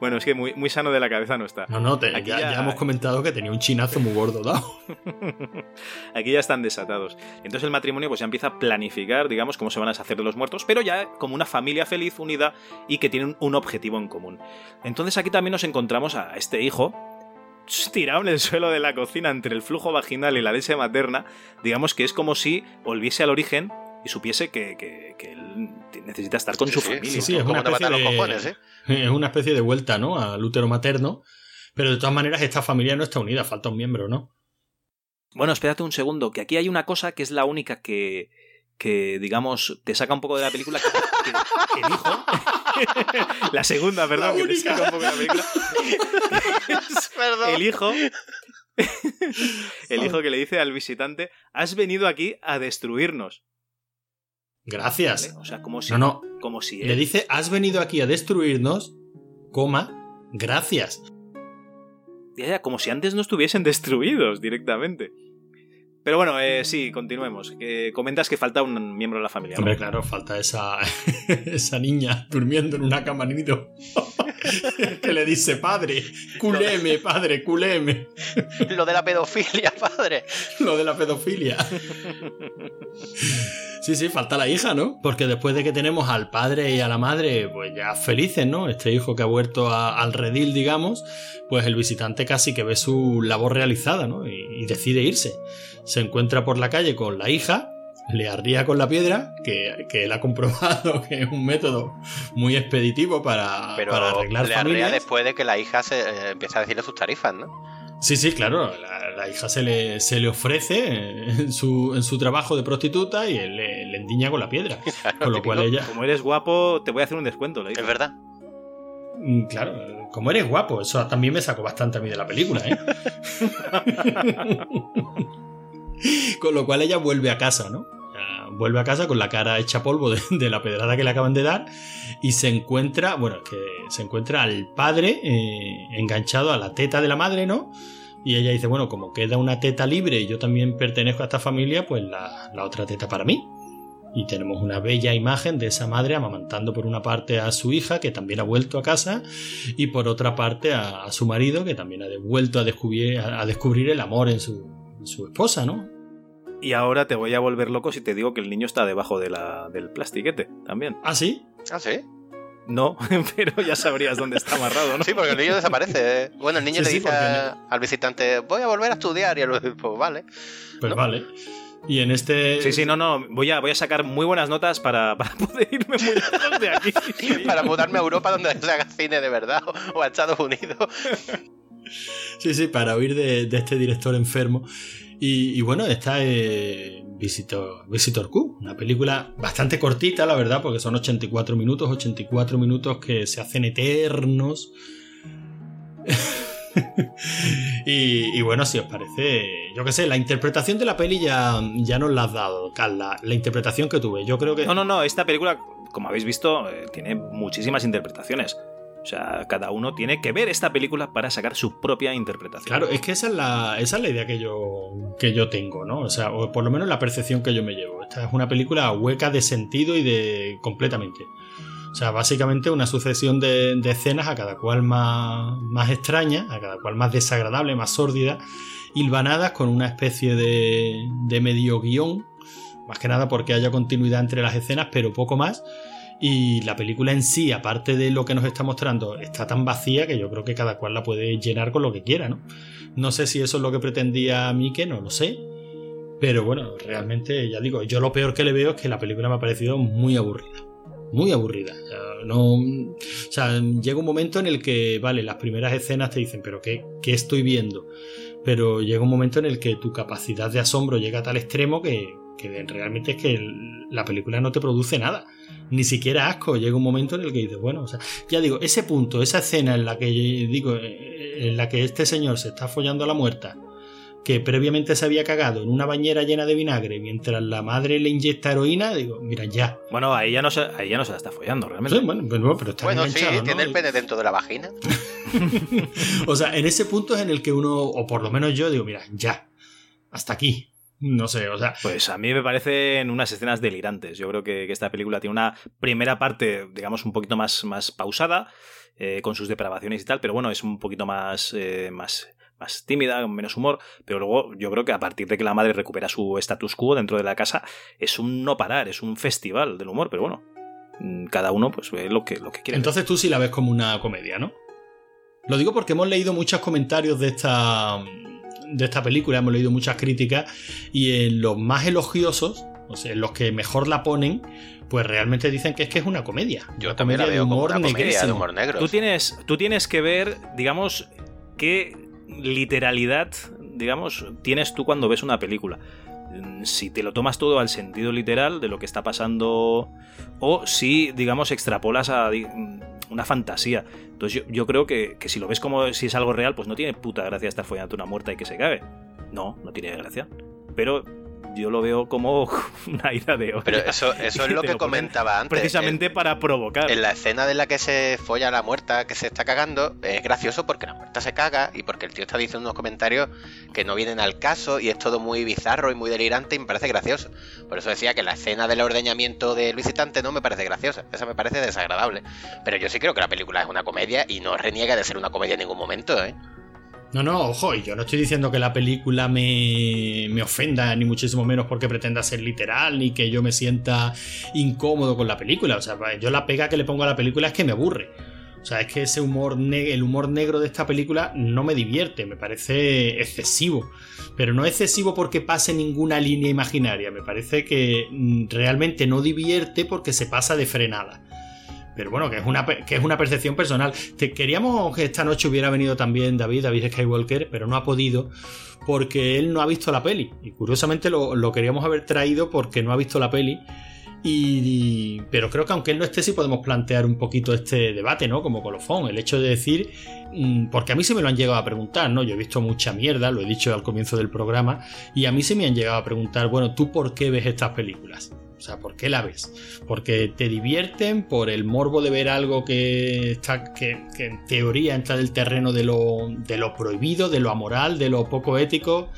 Bueno, es que muy, muy sano de la cabeza no está. No, no, te- Aquí ya, ya- ya hemos comentado que tenía un chinazo muy gordo dado. (laughs) Aquí ya están desatados. Entonces el matrimonio pues ya empieza a planificar, digamos, cómo se van a deshacer de los muertos, pero ya como una familia feliz, unida y que tienen un objetivo en común. Entonces aquí también nos encontramos a este hijo tirado en el suelo de la cocina entre el flujo vaginal y la leche materna, digamos que es como si volviese al origen y supiese que, que- que él necesita estar con Sí, su sí, familia. Sí, sí, es Como una te especie matan de, los cojones, ¿eh? es una especie de vuelta, ¿no? Al útero materno. Pero de todas maneras, esta familia no está unida, falta un miembro, ¿no? Bueno, espérate un segundo, que aquí hay una cosa que es la única que, que digamos, te saca un poco de la película, que, que- que el hijo... (laughs) la segunda, perdón, que te saca un poco de la película. (laughs) Perdón. El hijo... (laughs) el hijo que le dice al visitante, has venido aquí a destruirnos. Gracias. ¿vale? O sea, como si... No, no. Como si Le dice, has venido aquí a destruirnos, coma, gracias. Ya, ya, como si antes no estuviesen destruidos directamente. Pero bueno, eh, sí, continuemos. Comentas que falta un miembro de la familia. ¿no? Hombre, claro, falta esa, (laughs) esa niña durmiendo en una cama nido. (laughs) que le dice, padre, culeme, padre, culeme. Lo de la pedofilia, (laughs) padre. Lo de la pedofilia. Sí, sí, falta la hija, ¿no? Porque después de que tenemos al padre y a la madre, pues ya felices, ¿no? Este hijo que ha vuelto a- al redil, digamos, pues el visitante casi que ve su labor realizada, ¿no? Y, y decide irse. Se encuentra por la calle con la hija, le arría con la piedra, que, que él ha comprobado (laughs) que es un método muy expeditivo para, Pero para arreglar le familias. después de que la hija se eh, empieza a decirle sus tarifas, ¿no? Sí, sí, claro. La, la hija se le, se le ofrece en su, en su trabajo de prostituta y él le, le endiña con la piedra. (laughs) Con lo cual ella. Como eres guapo, te voy a hacer un descuento. Le. Es verdad. Mm, Claro, como eres guapo, eso también me sacó bastante a mí de la película, ¿eh? (laughs) con lo cual ella vuelve a casa, ¿no? Vuelve a casa con la cara hecha polvo de, de la pedrada que le acaban de dar y se encuentra, bueno, que se encuentra al padre eh, enganchado a la teta de la madre, ¿no? Y ella dice, bueno, como queda una teta libre y yo también pertenezco a esta familia, pues la, la otra teta para mí. Y tenemos una bella imagen de esa madre amamantando por una parte a su hija, que también ha vuelto a casa, y por otra parte a, a su marido, que también ha vuelto a descubrir, a descubrir el amor en su, en su esposa, ¿no? Y ahora te voy a volver loco si te digo que el niño está debajo de la, del plastiquete también. ¿Ah, sí? Ah, sí. No, (laughs) pero ya sabrías dónde está amarrado, ¿no? Sí, porque el niño desaparece. ¿eh? Bueno, el niño Sí, le sí, dice al visitante, voy a volver a estudiar. Y él, (laughs) pues vale. Pues ¿No? vale. Y en este... Sí, sí, no, no. Voy a, voy a sacar muy buenas notas para, para (laughs) poder irme muy lejos de aquí. Para mudarme a Europa donde se haga cine de verdad o a Estados Unidos. Sí, sí, para huir de, de este director enfermo. Y, bueno, esta es Visitor, Visitor Q, una película bastante cortita, la verdad, porque son 84 minutos, 84 minutos que se hacen eternos. (laughs) y, y bueno, si os parece, yo qué sé, la interpretación de la peli ya, ya nos la has dado, Carla. La interpretación que tuve, yo creo que... No, no, no. Esta película, como habéis visto, eh, tiene muchísimas interpretaciones. O sea, cada uno tiene que ver esta película para sacar su propia interpretación. Claro, es que esa es la, esa es la idea que yo, que yo tengo, ¿no? O sea, o por lo menos la percepción que yo me llevo. Esta es una película hueca de sentido y de. completamente. O sea, básicamente una sucesión de, escenas a cada cual más, más extraña, a cada cual más desagradable, más sórdida, hilvanadas con una especie de, de medio guion, más que nada porque haya continuidad entre las escenas, pero poco más. Y la película en sí, aparte de lo que nos está mostrando, está tan vacía que yo creo que cada cual la puede llenar con lo que quiera, ¿no? No sé si eso es lo que pretendía Mike, no lo sé. Pero bueno, realmente, ya digo, yo lo peor que le veo es que la película me ha parecido muy aburrida. Muy aburrida. No. O sea, llega un momento en el que, vale, las primeras escenas te dicen, pero ¿qué, qué estoy viendo? Pero llega un momento en el que tu capacidad de asombro llega a tal extremo que, que realmente es que la película no te produce nada. Ni siquiera asco. Llega un momento en el que dices, bueno, o sea, ya digo, ese punto, esa escena en la que digo, eh, en la que este señor se está follando a la muerta, que previamente se había cagado en una bañera llena de vinagre mientras la madre le inyecta heroína, digo, mira, ya. Bueno, ahí ya no se, ahí ya no se la está follando, realmente. Sí, bueno, pero, pero está Bueno, sí, tiene el pene dentro de la vagina. (laughs) O sea, en ese punto es en el que uno, o por lo menos yo, digo, mira, ya, hasta aquí. No sé, o sea, Pues a mí me parecen unas escenas delirantes. Yo creo que, que esta película tiene una primera parte, digamos, un poquito más, más pausada, eh, con sus depravaciones y tal, pero bueno, es un poquito más, eh, más, más tímida, con menos humor, pero luego yo creo que a partir de que la madre recupera su status quo dentro de la casa, es un no parar, es un festival del humor, pero bueno, mm, cada uno pues ve lo que, lo que quiere. ver. Entonces tú sí la ves como una comedia, ¿no? Lo digo porque hemos leído muchos comentarios de esta, de esta película, hemos leído muchas críticas y en los más elogiosos, o sea, en los que mejor la ponen, pues realmente dicen que es que es una comedia. Yo una también la comedia de veo como humor una comedia de humor negro. Tú tienes, tú tienes que ver, digamos, qué literalidad, digamos, tienes tú cuando ves una película. Mm, Si te lo tomas todo al sentido literal de lo que está pasando, o si, digamos, extrapolas a una fantasía. Entonces yo, creo que, que si lo ves como si es algo real, pues no tiene puta gracia estar follando una muerta y que se cague. No, no tiene gracia. Pero yo lo veo como (laughs) una ida de olla. Pero eso, eso es lo (laughs) que lo comentaba antes. Precisamente para provocar. En la escena de la que se folla la muerta, que se está cagando, es gracioso porque la muerta se caga y porque el tío está diciendo unos comentarios que no vienen al caso y es todo muy bizarro y muy delirante y me parece gracioso. Por eso decía que la escena del ordeñamiento del visitante no me parece graciosa, esa me parece desagradable. Pero yo sí creo que la película es una comedia y no reniega de ser una comedia en ningún momento, ¿eh? No, no, ojo, y yo no estoy diciendo que la película me, me ofenda, ni muchísimo menos porque pretenda ser literal, ni que yo me sienta incómodo con la película. O sea, yo la pega que le pongo a la película es que me aburre. O sea, es que ese humor, el humor negro de esta película no me divierte, me parece excesivo. Pero no excesivo porque pase ninguna línea imaginaria, me parece que mm, realmente no divierte porque se pasa de frenada. Pero bueno, que es una, que es una percepción personal. Queríamos que esta noche hubiera venido también David, David Skywalker, pero no ha podido porque él no ha visto la peli. Y curiosamente lo, lo queríamos haber traído porque no ha visto la peli. Y, y- pero creo que aunque él no esté, sí podemos plantear un poquito este debate, ¿no? Como colofón. El hecho de decir. mm, Porque a mí se me lo han llegado a preguntar, ¿no? Yo he visto mucha mierda, lo he dicho al comienzo del programa. Y a mí se me han llegado a preguntar, bueno, ¿tú por qué ves estas películas? O sea, ¿por qué la ves? Porque te divierten, por el morbo de ver algo que está, que, en teoría entra del terreno de lo, de lo prohibido, de lo amoral, de lo poco ético.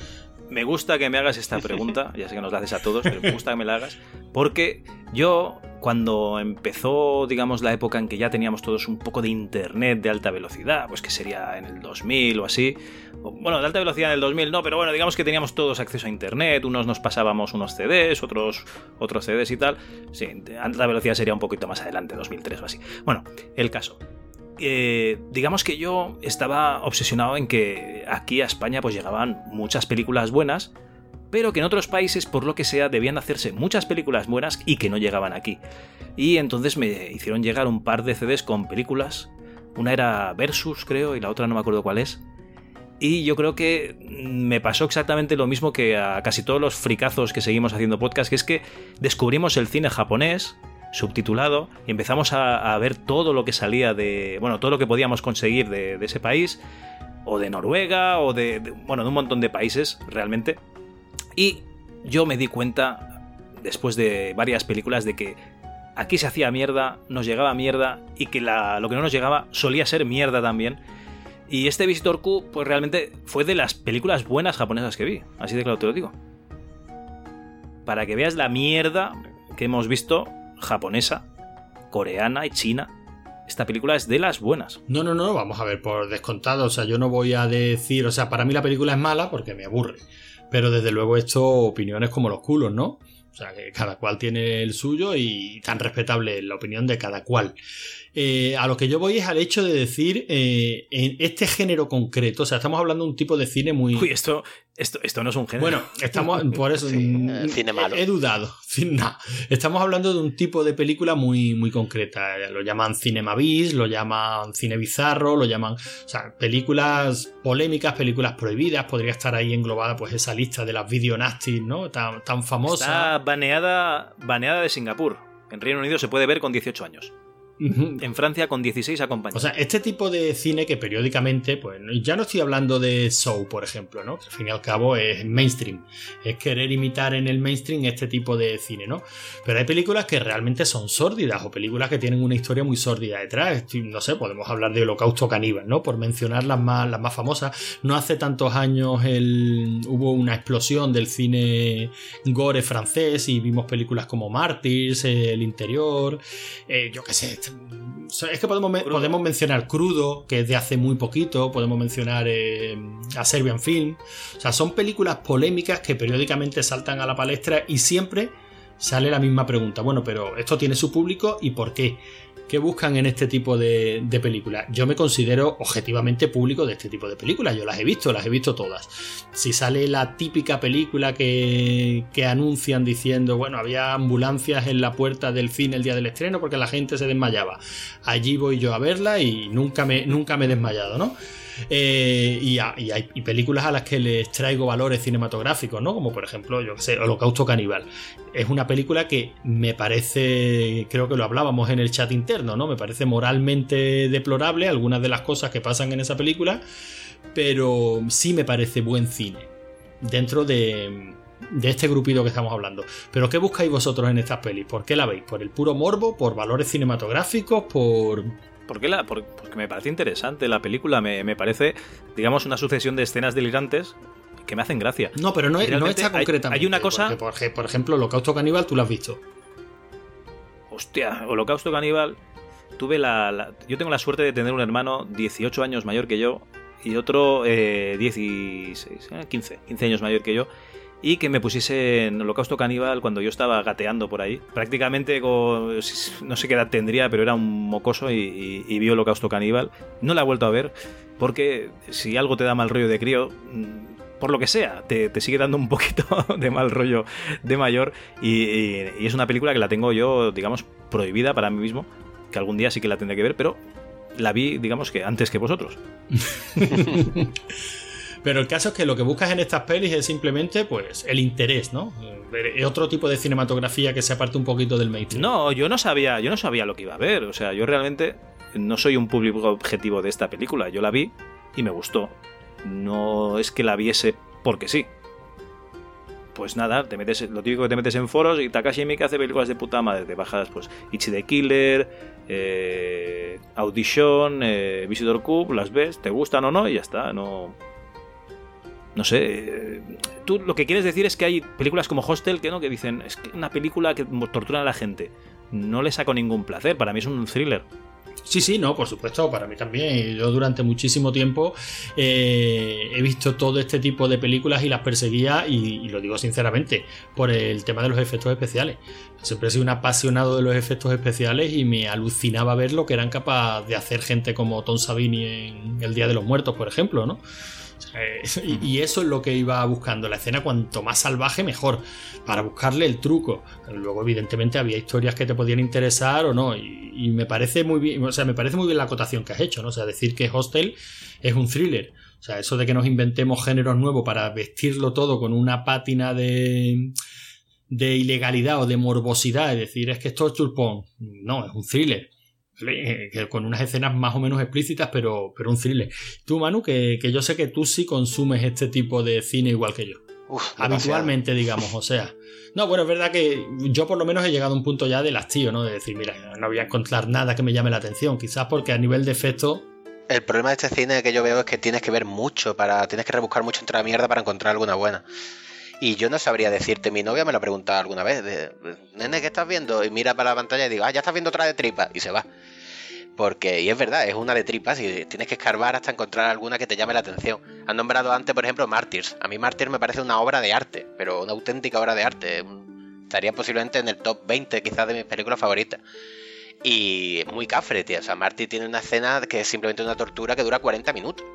Me gusta que me hagas esta pregunta, ya sé que nos la haces a todos, pero me gusta que me la hagas, porque yo, cuando empezó, digamos, la época en que ya teníamos todos un poco de internet de alta velocidad, pues que sería en el 2000 o así, bueno, de alta velocidad en el 2000 no, pero bueno, digamos que teníamos todos acceso a internet, unos nos pasábamos unos CDs, otros otros CDs y tal, sí, de velocidad sería un poquito más adelante, 2003 o así. Bueno, el caso. Eh, digamos que yo estaba obsesionado en que aquí a España pues llegaban muchas películas buenas, pero que en otros países, por lo que sea, debían hacerse muchas películas buenas y que no llegaban aquí. Y entonces me hicieron llegar un par de CDs con películas. Una era Versus, creo, y la otra no me acuerdo cuál es. Y yo creo que me pasó exactamente lo mismo que a casi todos los fricazos que seguimos haciendo podcast, que es que descubrimos el cine japonés, subtitulado y empezamos a, ver todo lo que salía de, bueno, todo lo que podíamos conseguir de, ese país, o de Noruega, o de, bueno, de un montón de países realmente. Y yo me di cuenta, después de varias películas, de que aquí se hacía mierda, nos llegaba mierda, y que lo que no nos llegaba solía ser mierda también. Y este Visitor Q, pues realmente fue de las películas buenas japonesas que vi, así de claro te lo digo. Para que veas la mierda que hemos visto japonesa, coreana y china. Esta película es de las buenas. No, no, no, vamos a ver, por descontado. O sea, yo no voy a decir, o sea, para mí la película es mala porque me aburre. Pero desde luego esto, opiniones como los culos, ¿no? O sea, que cada cual tiene el suyo y tan respetable es la opinión de cada cual. Eh, a lo que yo voy es al hecho de decir, eh, en este género concreto, o sea, estamos hablando de un tipo de cine muy... Uy, esto, Esto, esto no es un género. Bueno, estamos (laughs) por eso Sí, mm, cine malo. He, he dudado. (laughs) Estamos hablando de un tipo de película muy, muy concreta. Lo llaman cinema bis, lo llaman cine bizarro, lo llaman, o sea, películas polémicas, películas prohibidas. Podría estar ahí englobada, pues esa lista de las video nasty, ¿no? Tan, tan famosa. Está baneada, baneada de Singapur. En Reino Unido se puede ver con 18 años. En Francia con 16 acompañados. O sea, este tipo de cine que periódicamente, pues ya no estoy hablando de show, por ejemplo, ¿no? Que al fin y al cabo es mainstream. Es querer imitar en el mainstream este tipo de cine, ¿no? Pero hay películas que realmente son sórdidas o películas que tienen una historia muy sórdida detrás. No sé, podemos hablar de Holocausto Caníbal, ¿no? Por mencionar las más, las más famosas. No hace tantos años el- hubo una explosión del cine gore francés y vimos películas como Martyrs, El Interior, eh, yo qué sé. Es que podemos, podemos mencionar Crudo, que es de hace muy poquito, podemos mencionar eh, a Serbian Film. O sea, son películas polémicas que periódicamente saltan a la palestra y siempre sale la misma pregunta. Bueno, pero esto tiene su público y por qué. ¿Qué buscan en este tipo de, de películas? Yo me considero objetivamente público de este tipo de películas. Yo las he visto, las he visto todas. Si sale la típica película que, que anuncian diciendo, bueno, había ambulancias en la puerta del cine el día del estreno porque la gente se desmayaba. Allí voy yo a verla y nunca me, nunca me he desmayado, ¿no? Eh, y, hay películas a las que les traigo valores cinematográficos, ¿no? Como por ejemplo, yo sé, Holocausto Caníbal. Es una película que me parece, creo que lo hablábamos en el chat interno, ¿no? Me parece moralmente deplorable algunas de las cosas que pasan en esa película, pero sí me parece buen cine. Dentro de, de este grupito que estamos hablando. Pero ¿qué buscáis vosotros en estas pelis? ¿Por qué la veis? ¿Por el puro morbo? ¿Por valores cinematográficos? ¿Por...? ¿Por qué la, por- porque me parece interesante la película, me, me parece, digamos, una sucesión de escenas delirantes que me hacen gracia. No, pero no, es- no está concretamente. hay una cosa- Porque, por, ej- por ejemplo, Holocausto Caníbal, tú lo has visto. Hostia, Holocausto Caníbal. Tuve la, la- Yo tengo la suerte de tener un hermano 18 años mayor que yo y otro eh, 16, eh, 15, 15 años mayor que yo. Y que me pusiese en Holocausto Caníbal cuando yo estaba gateando por ahí. Prácticamente, no sé qué edad tendría, pero era un mocoso y, y, vi Holocausto Caníbal. No la he vuelto a ver porque si algo te da mal rollo de crío, mm, por lo que sea, te, sigue dando un poquito (laughs) de mal rollo de mayor. Y, y- y es una película que la tengo yo, digamos, prohibida para mí mismo. Que algún día sí que la tendré que ver, pero la vi, digamos que antes que vosotros. (laughs) Pero el caso es que lo que buscas en estas pelis es simplemente, pues, el interés, ¿no? Ver otro tipo de cinematografía que se aparte un poquito del mainstream. No, yo no sabía, yo no sabía lo que iba a ver. O sea, yo realmente no soy un público objetivo de esta película. Yo la vi y me gustó. No es que la viese porque sí. Pues nada, te metes, lo típico que te metes en foros y Takashi Miike hace películas de puta madre. Te bajas, pues, Ichi the Killer, eh, Audition, eh, Visitor Cube, las ves, te gustan o no y ya está. No. No sé. Tú lo que quieres decir es que hay películas como Hostel que no, que dicen, es que una película que tortura a la gente. No le saco ningún placer, para mí es un thriller. Sí, sí, no, por supuesto, para mí también. Yo durante muchísimo tiempo eh, he visto todo este tipo de películas y las perseguía, y, y lo digo sinceramente, por el tema de los efectos especiales. Siempre he sido un apasionado de los efectos especiales y me alucinaba ver lo que eran capaces de hacer gente como Tom Savini en El Día de los Muertos, por ejemplo, ¿no? Eh, y, eso es lo que iba buscando. La escena, cuanto más salvaje, mejor. Para buscarle el truco. Luego, evidentemente, había historias que te podían interesar o no. Y, me parece muy bien. O sea, me parece muy bien la acotación que has hecho, ¿no? O sea, decir que Hostel es un thriller. O sea, eso de que nos inventemos géneros nuevos para vestirlo todo con una pátina de de ilegalidad o de morbosidad, es decir, es que es chulpón. No, es un thriller. ¿Vale? Eh, con unas escenas más o menos explícitas, pero, pero un thriller. Tú, Manu, que, que yo sé que tú sí consumes este tipo de cine igual que yo. Uf. Habitualmente, digamos, o sea. No, bueno, es verdad que yo por lo menos he llegado a un punto ya del hastío, ¿no? De decir, mira, no voy a encontrar nada que me llame la atención. Quizás porque a nivel de efecto. El problema de este cine que yo veo es que tienes que ver mucho para. Tienes que rebuscar mucho entre la mierda para encontrar alguna buena. Y yo no sabría decirte, mi novia me lo ha preguntado alguna vez, de, nene, ¿qué estás viendo? Y mira para la pantalla y digo, ah, ya estás viendo otra de tripa, y se va. Porque, y es verdad, es una de tripas y tienes que escarbar hasta encontrar alguna que te llame la atención. Han nombrado antes, por ejemplo, Martyrs. A mí Martyrs me parece una obra de arte, pero una auténtica obra de arte. Estaría posiblemente en el top 20 quizás de mis películas favoritas. Y muy cafre, tío. O sea, Marty tiene una escena que es simplemente una tortura que dura 40 minutos.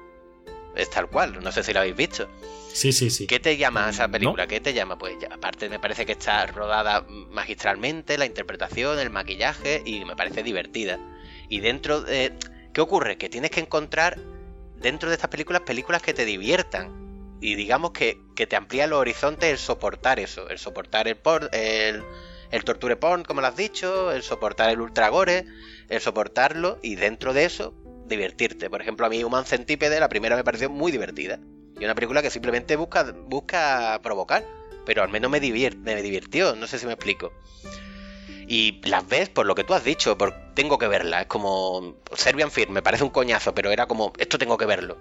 es tal cual, no sé si lo habéis visto. Sí, sí, sí. ¿Qué te llama esa película? ¿Qué te llama? Pues ya, aparte me parece que está rodada magistralmente, la interpretación, el maquillaje y me parece divertida. Y dentro de... ¿Qué ocurre? Que tienes que encontrar dentro de estas películas películas que te diviertan. Y digamos que, que te amplía los horizontes el soportar eso, el soportar el, por, el, el torture porn, como lo has dicho, el soportar el ultragore, el soportarlo y dentro de eso divertirte. Por ejemplo, a mí Human Centipede, la primera me pareció muy divertida. Y una película que simplemente busca, busca provocar, pero al menos me, me divirtió, no sé si me explico. Y las ves por lo que tú has dicho, por tengo que verla. Es como Serbian Fear, me parece un coñazo, pero era como, esto tengo que verlo.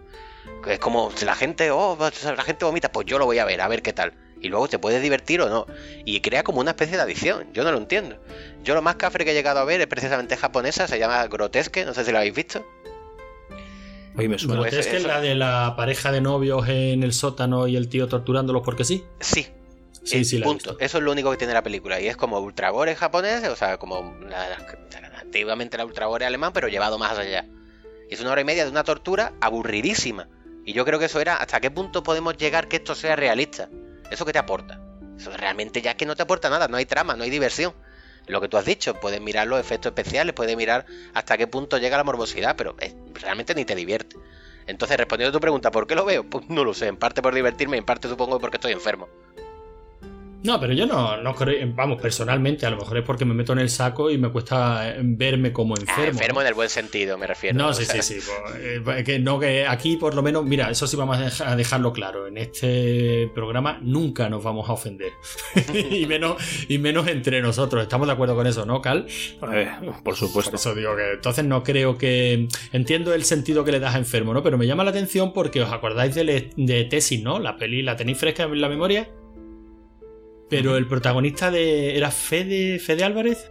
Es como, si la gente, oh, la gente vomita, pues yo lo voy a ver, a ver qué tal. Y luego te puedes divertir o no. Y crea como una especie de adicción, yo no lo entiendo. Yo lo más cafre que he llegado a ver es precisamente japonesa, se llama Grotesque, no sé si lo habéis visto. Oye, me suena. ¿Grotesque es la de la pareja de novios en el sótano y el tío torturándolos porque sí? Sí, Sí, sí, punto. Eso es lo único que tiene la película. Y es como ultragore japonés, o sea, como antiguamente la ultragore alemán, pero llevado más allá. Y es una hora y media de una tortura aburridísima. Y yo creo que eso era hasta qué punto podemos llegar que esto sea realista. ¿Eso que te aporta? Eso realmente ya es que no te aporta nada, no hay trama, no hay diversión. Lo que tú has dicho, puedes mirar los efectos especiales, puedes mirar hasta qué punto llega la morbosidad, pero realmente ni te divierte. Entonces, respondiendo a tu pregunta, ¿por qué lo veo? Pues no lo sé, en parte por divertirme, en parte supongo porque estoy enfermo. No, pero yo no, no creo, vamos, personalmente, a lo mejor es porque me meto en el saco y me cuesta eh, verme como ah, enfermo. enfermo en el buen sentido, me refiero. No, sí, sí, sí. Pues, eh, que, no, que aquí por lo menos, mira, eso sí vamos a dejarlo claro. En este programa nunca nos vamos a ofender. (laughs) y, menos, y menos entre nosotros. Estamos de acuerdo con eso, ¿no, Cal? Eh, por supuesto. Por eso digo que entonces no creo que. Entiendo el sentido que le das a enfermo, ¿no? Pero me llama la atención porque os acordáis de, de Tesis, ¿no? La peli, ¿la tenéis fresca en la memoria? Pero el protagonista de. ¿Era Fede, Fede Álvarez?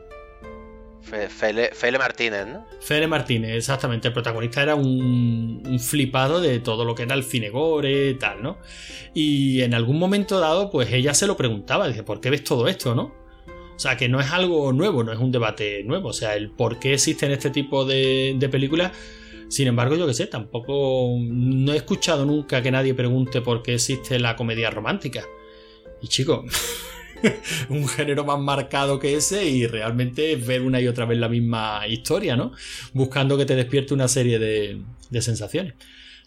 Fele, Martínez, ¿no? Fele Martínez, exactamente. El protagonista era un, flipado de todo lo que era el cinegore y tal, ¿no? Y en algún momento dado, pues ella se lo preguntaba, dice, ¿por qué ves todo esto, no? O sea, que no es algo nuevo, no es un debate nuevo. O sea, el por qué existen este tipo de, de películas. Sin embargo, yo que sé, tampoco. No he escuchado nunca que nadie pregunte por qué existe la comedia romántica. Y chico, (laughs) un género más marcado que ese y realmente ver una y otra vez la misma historia, ¿no? Buscando que te despierte una serie de, sensaciones.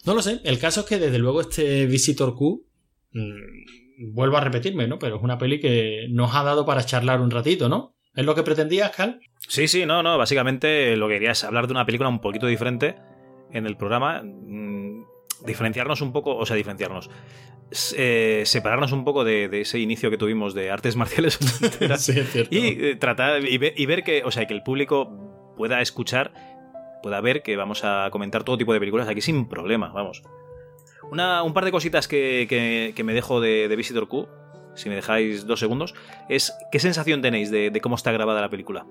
No lo sé, el caso es que desde luego este Visitor Q, mm, vuelvo a repetirme, ¿no? Pero es una peli que nos ha dado para charlar un ratito, ¿no? ¿Es lo que pretendías, Cal? Sí, sí, no, no, básicamente lo que quería es hablar de una película un poquito diferente en el programa. Mm, diferenciarnos un poco, o sea, diferenciarnos. Eh, separarnos un poco de, ese inicio que tuvimos de artes marciales (laughs) (laughs) y eh, tratar y, ver que, o sea, que el público pueda escuchar, pueda ver que vamos a comentar todo tipo de películas aquí sin problema, vamos. Una, un par de cositas que, me dejo de, Visitor Q, si me dejáis dos segundos, es ¿qué sensación tenéis de cómo está grabada la película?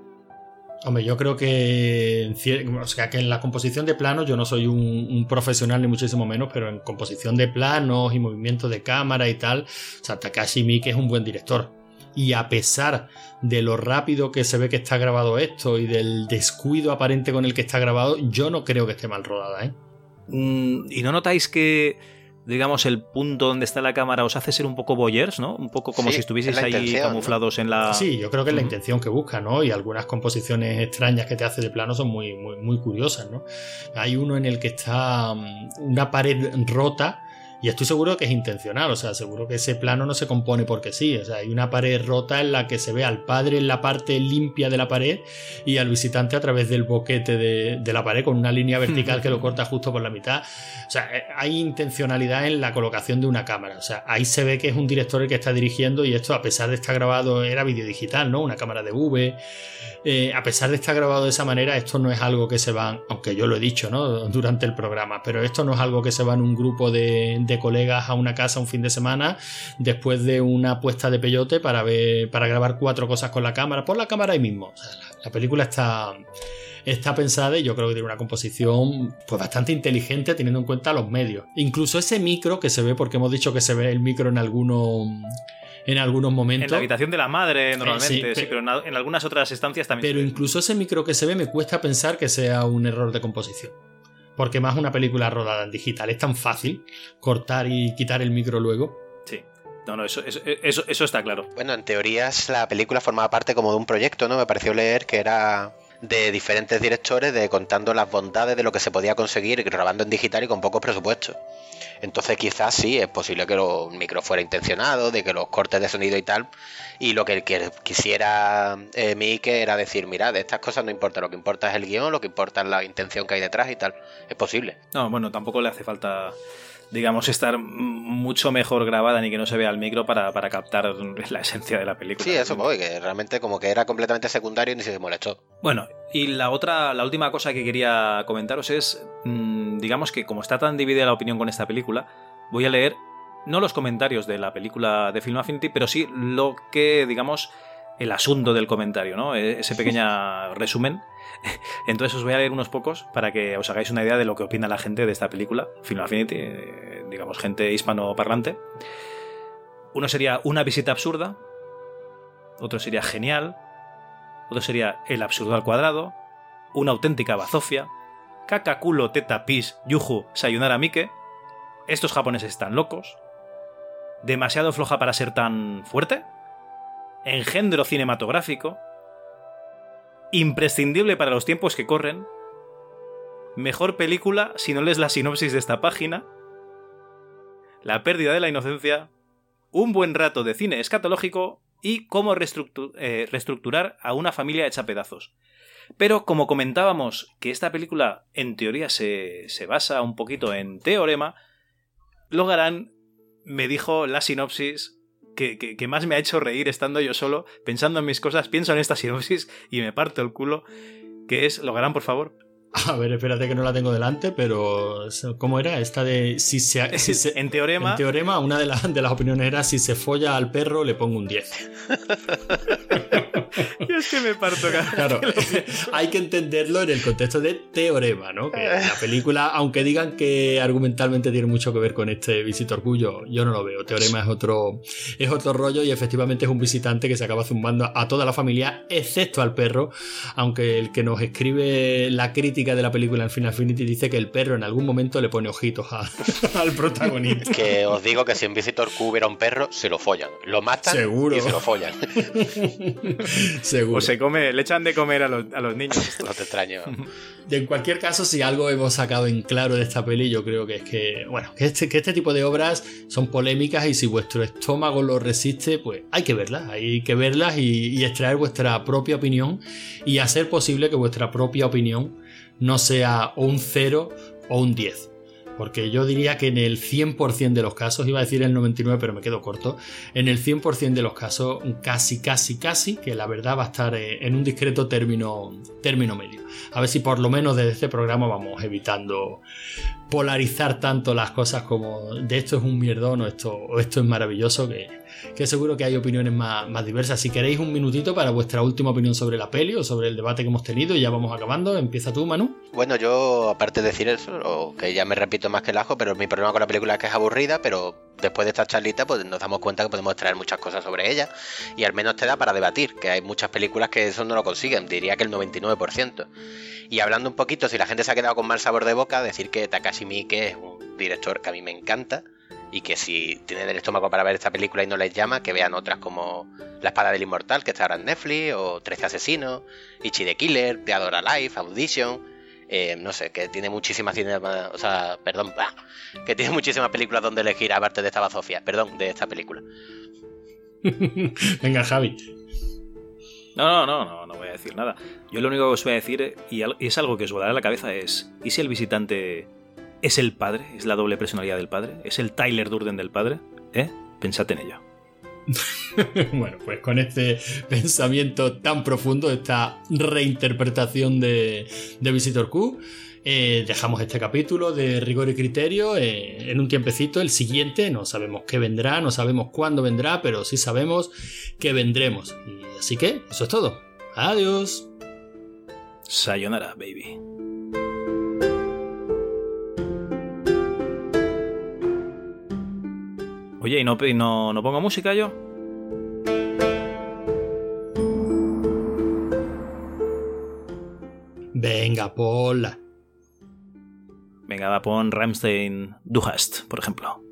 Hombre, yo creo que, o sea, que en la composición de planos, yo no soy un, profesional ni muchísimo menos, pero en composición de planos y movimiento de cámara y tal, o sea, Takashi Miike es un buen director. Y a pesar de lo rápido que se ve que está grabado esto y del descuido aparente con el que está grabado, yo no creo que esté mal rodada, ¿eh? Mm, ¿Y no notáis que digamos, el punto donde está la cámara os hace ser un poco boyers, ¿no? Un poco como si estuvieseis ahí camuflados en la. Sí, yo creo que es la intención que busca, ¿no? Y algunas composiciones extrañas que te hace de plano son muy, muy, muy curiosas, ¿no? Hay uno en el que está mm, una pared rota y estoy seguro que es intencional, o sea, seguro que ese plano no se compone porque sí. O sea, hay una pared rota en la que se ve al padre en la parte limpia de la pared y al visitante a través del boquete de, la pared con una línea vertical que lo (laughs) corta justo por la mitad. O sea, eh, hay intencionalidad en la colocación de una cámara. O sea, ahí se ve que es un director el que está dirigiendo y esto, a pesar de estar grabado, era vídeo digital, ¿no? Una cámara de V. Eh, a pesar de estar grabado de esa manera, esto no es algo que se van, aunque yo lo he dicho, ¿no? Durante el programa, pero esto no es algo que se va en un grupo de, colegas a una casa un fin de semana después de una puesta de peyote para ver, para grabar cuatro cosas con la cámara, por la cámara ahí mismo. la, película está está pensada y yo creo que tiene una composición pues bastante inteligente teniendo en cuenta los medios. Incluso ese micro que se ve, porque hemos dicho que se ve el micro en algunos en algunos momentos. En la habitación de la madre, eh, normalmente, sí, pero, en, algunas otras estancias también. Pero incluso ese micro que se ve me cuesta pensar que sea un error de composición. Porque más una película rodada en digital es tan fácil cortar y quitar el micro luego. Sí. No, no, eso, eso, eso, eso está claro. Bueno, en teorías la película formaba parte como de un proyecto, ¿no? Me pareció leer que era de diferentes directores de contando las bondades de lo que se podía conseguir grabando en digital y con pocos presupuestos. Entonces quizás sí, es posible que el micro fuera intencionado, de que los cortes de sonido y tal, y lo que, que quisiera eh, Mike era decir, mira, de estas cosas no importa, lo que importa es el guion, lo que importa es la intención que hay detrás y tal. Es posible. No, bueno, tampoco le hace falta digamos, estar mucho mejor grabada ni que no se vea el micro para, para captar (laughs) la esencia de la película. Sí, eso voy, que realmente como que era completamente secundario y ni se molestó. Bueno, y la otra, la última cosa que quería comentaros es, mmm, digamos que como está tan dividida la opinión con esta película, voy a leer no los comentarios de la película de Film Affinity, pero sí lo que, digamos, el asunto del comentario, ¿no? E-, ese pequeño (laughs) resumen. (laughs) Entonces os voy a leer unos pocos para que os hagáis una idea de lo que opina la gente de esta película, Film Affinity, eh, digamos, gente hispanoparlante. Uno sería Una visita absurda, otro sería Genial, otro sería El absurdo al cuadrado, Una auténtica bazofia, Caca, culo, teta, pis, yuju, sayonara mike, Estos japoneses están locos, Demasiado floja para ser tan fuerte, engendro cinematográfico, imprescindible para los tiempos que corren, mejor película si no lees la sinopsis de esta página, la pérdida de la inocencia, un buen rato de cine escatológico y cómo eh, reestructurar a una familia hecha pedazos. Pero como comentábamos que esta película en teoría se, se basa un poquito en teorema, Logarán me dijo la sinopsis que, más me ha hecho reír estando yo solo, pensando en mis cosas, pienso en esta sinopsis y me parto el culo, que es, ¿lo harán por favor? A ver, espérate que no la tengo delante, pero ¿cómo era? Esta de (laughs) si se, en teorema. En teorema, una de, las de las opiniones era si se folla al perro le pongo un 10. Yo (laughs) es que me parto Claro, (laughs) hay que entenderlo en el contexto de teorema, ¿no? Que la película, aunque digan que argumentalmente tiene mucho que ver con este visito orgullo, yo no lo veo. Teorema es otro, es otro rollo y efectivamente es un visitante que se acaba zumbando a toda la familia, excepto al perro, aunque el que nos escribe la crítica de la película en Final Affinity dice que el perro en algún momento le pone ojitos (laughs) al protagonista. Que os digo que si en Visitor Q hubiera un perro, se lo follan. Lo matan Seguro. y se lo follan. (laughs) Seguro. O se come, le echan de comer a los, a los niños. (laughs) no te extraño. en cualquier caso, si algo hemos sacado en claro de esta peli, yo creo que es que, bueno, que este, que este tipo de obras son polémicas y si vuestro estómago lo resiste, pues hay que verlas, hay que verlas y, y extraer vuestra propia opinión y hacer posible que vuestra propia opinión no sea un 0 o un 10. Porque yo diría que en el 100% de los casos, iba a decir el 99 pero me quedo corto, en el 100% de los casos casi, casi, casi, que la verdad va a estar eh, en un discreto término, término medio. A ver si por lo menos desde este programa vamos evitando polarizar tanto las cosas como de esto es un mierdón o esto, o esto es maravilloso, que, que seguro que hay opiniones más, más, diversas. Si queréis un minutito para vuestra última opinión sobre la peli o sobre el debate que hemos tenido, ya vamos acabando. Empieza tú, Manu. Bueno, yo, aparte de decir eso, que ya me repito más que el ajo, pero mi problema con la película es que es aburrida, pero después de esta charlita, pues nos damos cuenta que podemos traer muchas cosas sobre ella, y al menos te da para debatir, que hay muchas películas que eso no lo consiguen, diría que el 99%. Y hablando un poquito, si la gente se ha quedado con mal sabor de boca, decir que Takashi Miike es un director que a mí me encanta y que si tienen el estómago para ver esta película y no les llama, que vean otras como La espada del inmortal, que está ahora en Netflix, o Trece asesinos, Ichi the Killer, Dead or Alive, Audition, eh, no sé, que tiene muchísimas cinemas, o sea, perdón, que tiene muchísimas películas donde elegir aparte de esta bazofia, perdón, de esta película. (laughs) Venga, Javi. No, no, no, no, no voy a decir nada. Yo lo único que os voy a decir, y es algo que os volará la cabeza, es, ¿y si el visitante es el padre? ¿Es la doble personalidad del padre? ¿Es el Tyler Durden del padre? ¿Eh? Pensad en ello. (laughs) bueno, pues con este pensamiento tan profundo, esta reinterpretación de, de Visitor Q, eh, dejamos este capítulo de rigor y criterio eh, en un tiempecito. El siguiente, no sabemos qué vendrá, no sabemos cuándo vendrá, pero sí sabemos que vendremos. Y así que, eso es todo. Adiós. Sayonara, baby. Oye, ¿y no, no, no pongo música yo? Venga, Paula. Venga, va, pon Ramstein Du hast, por ejemplo.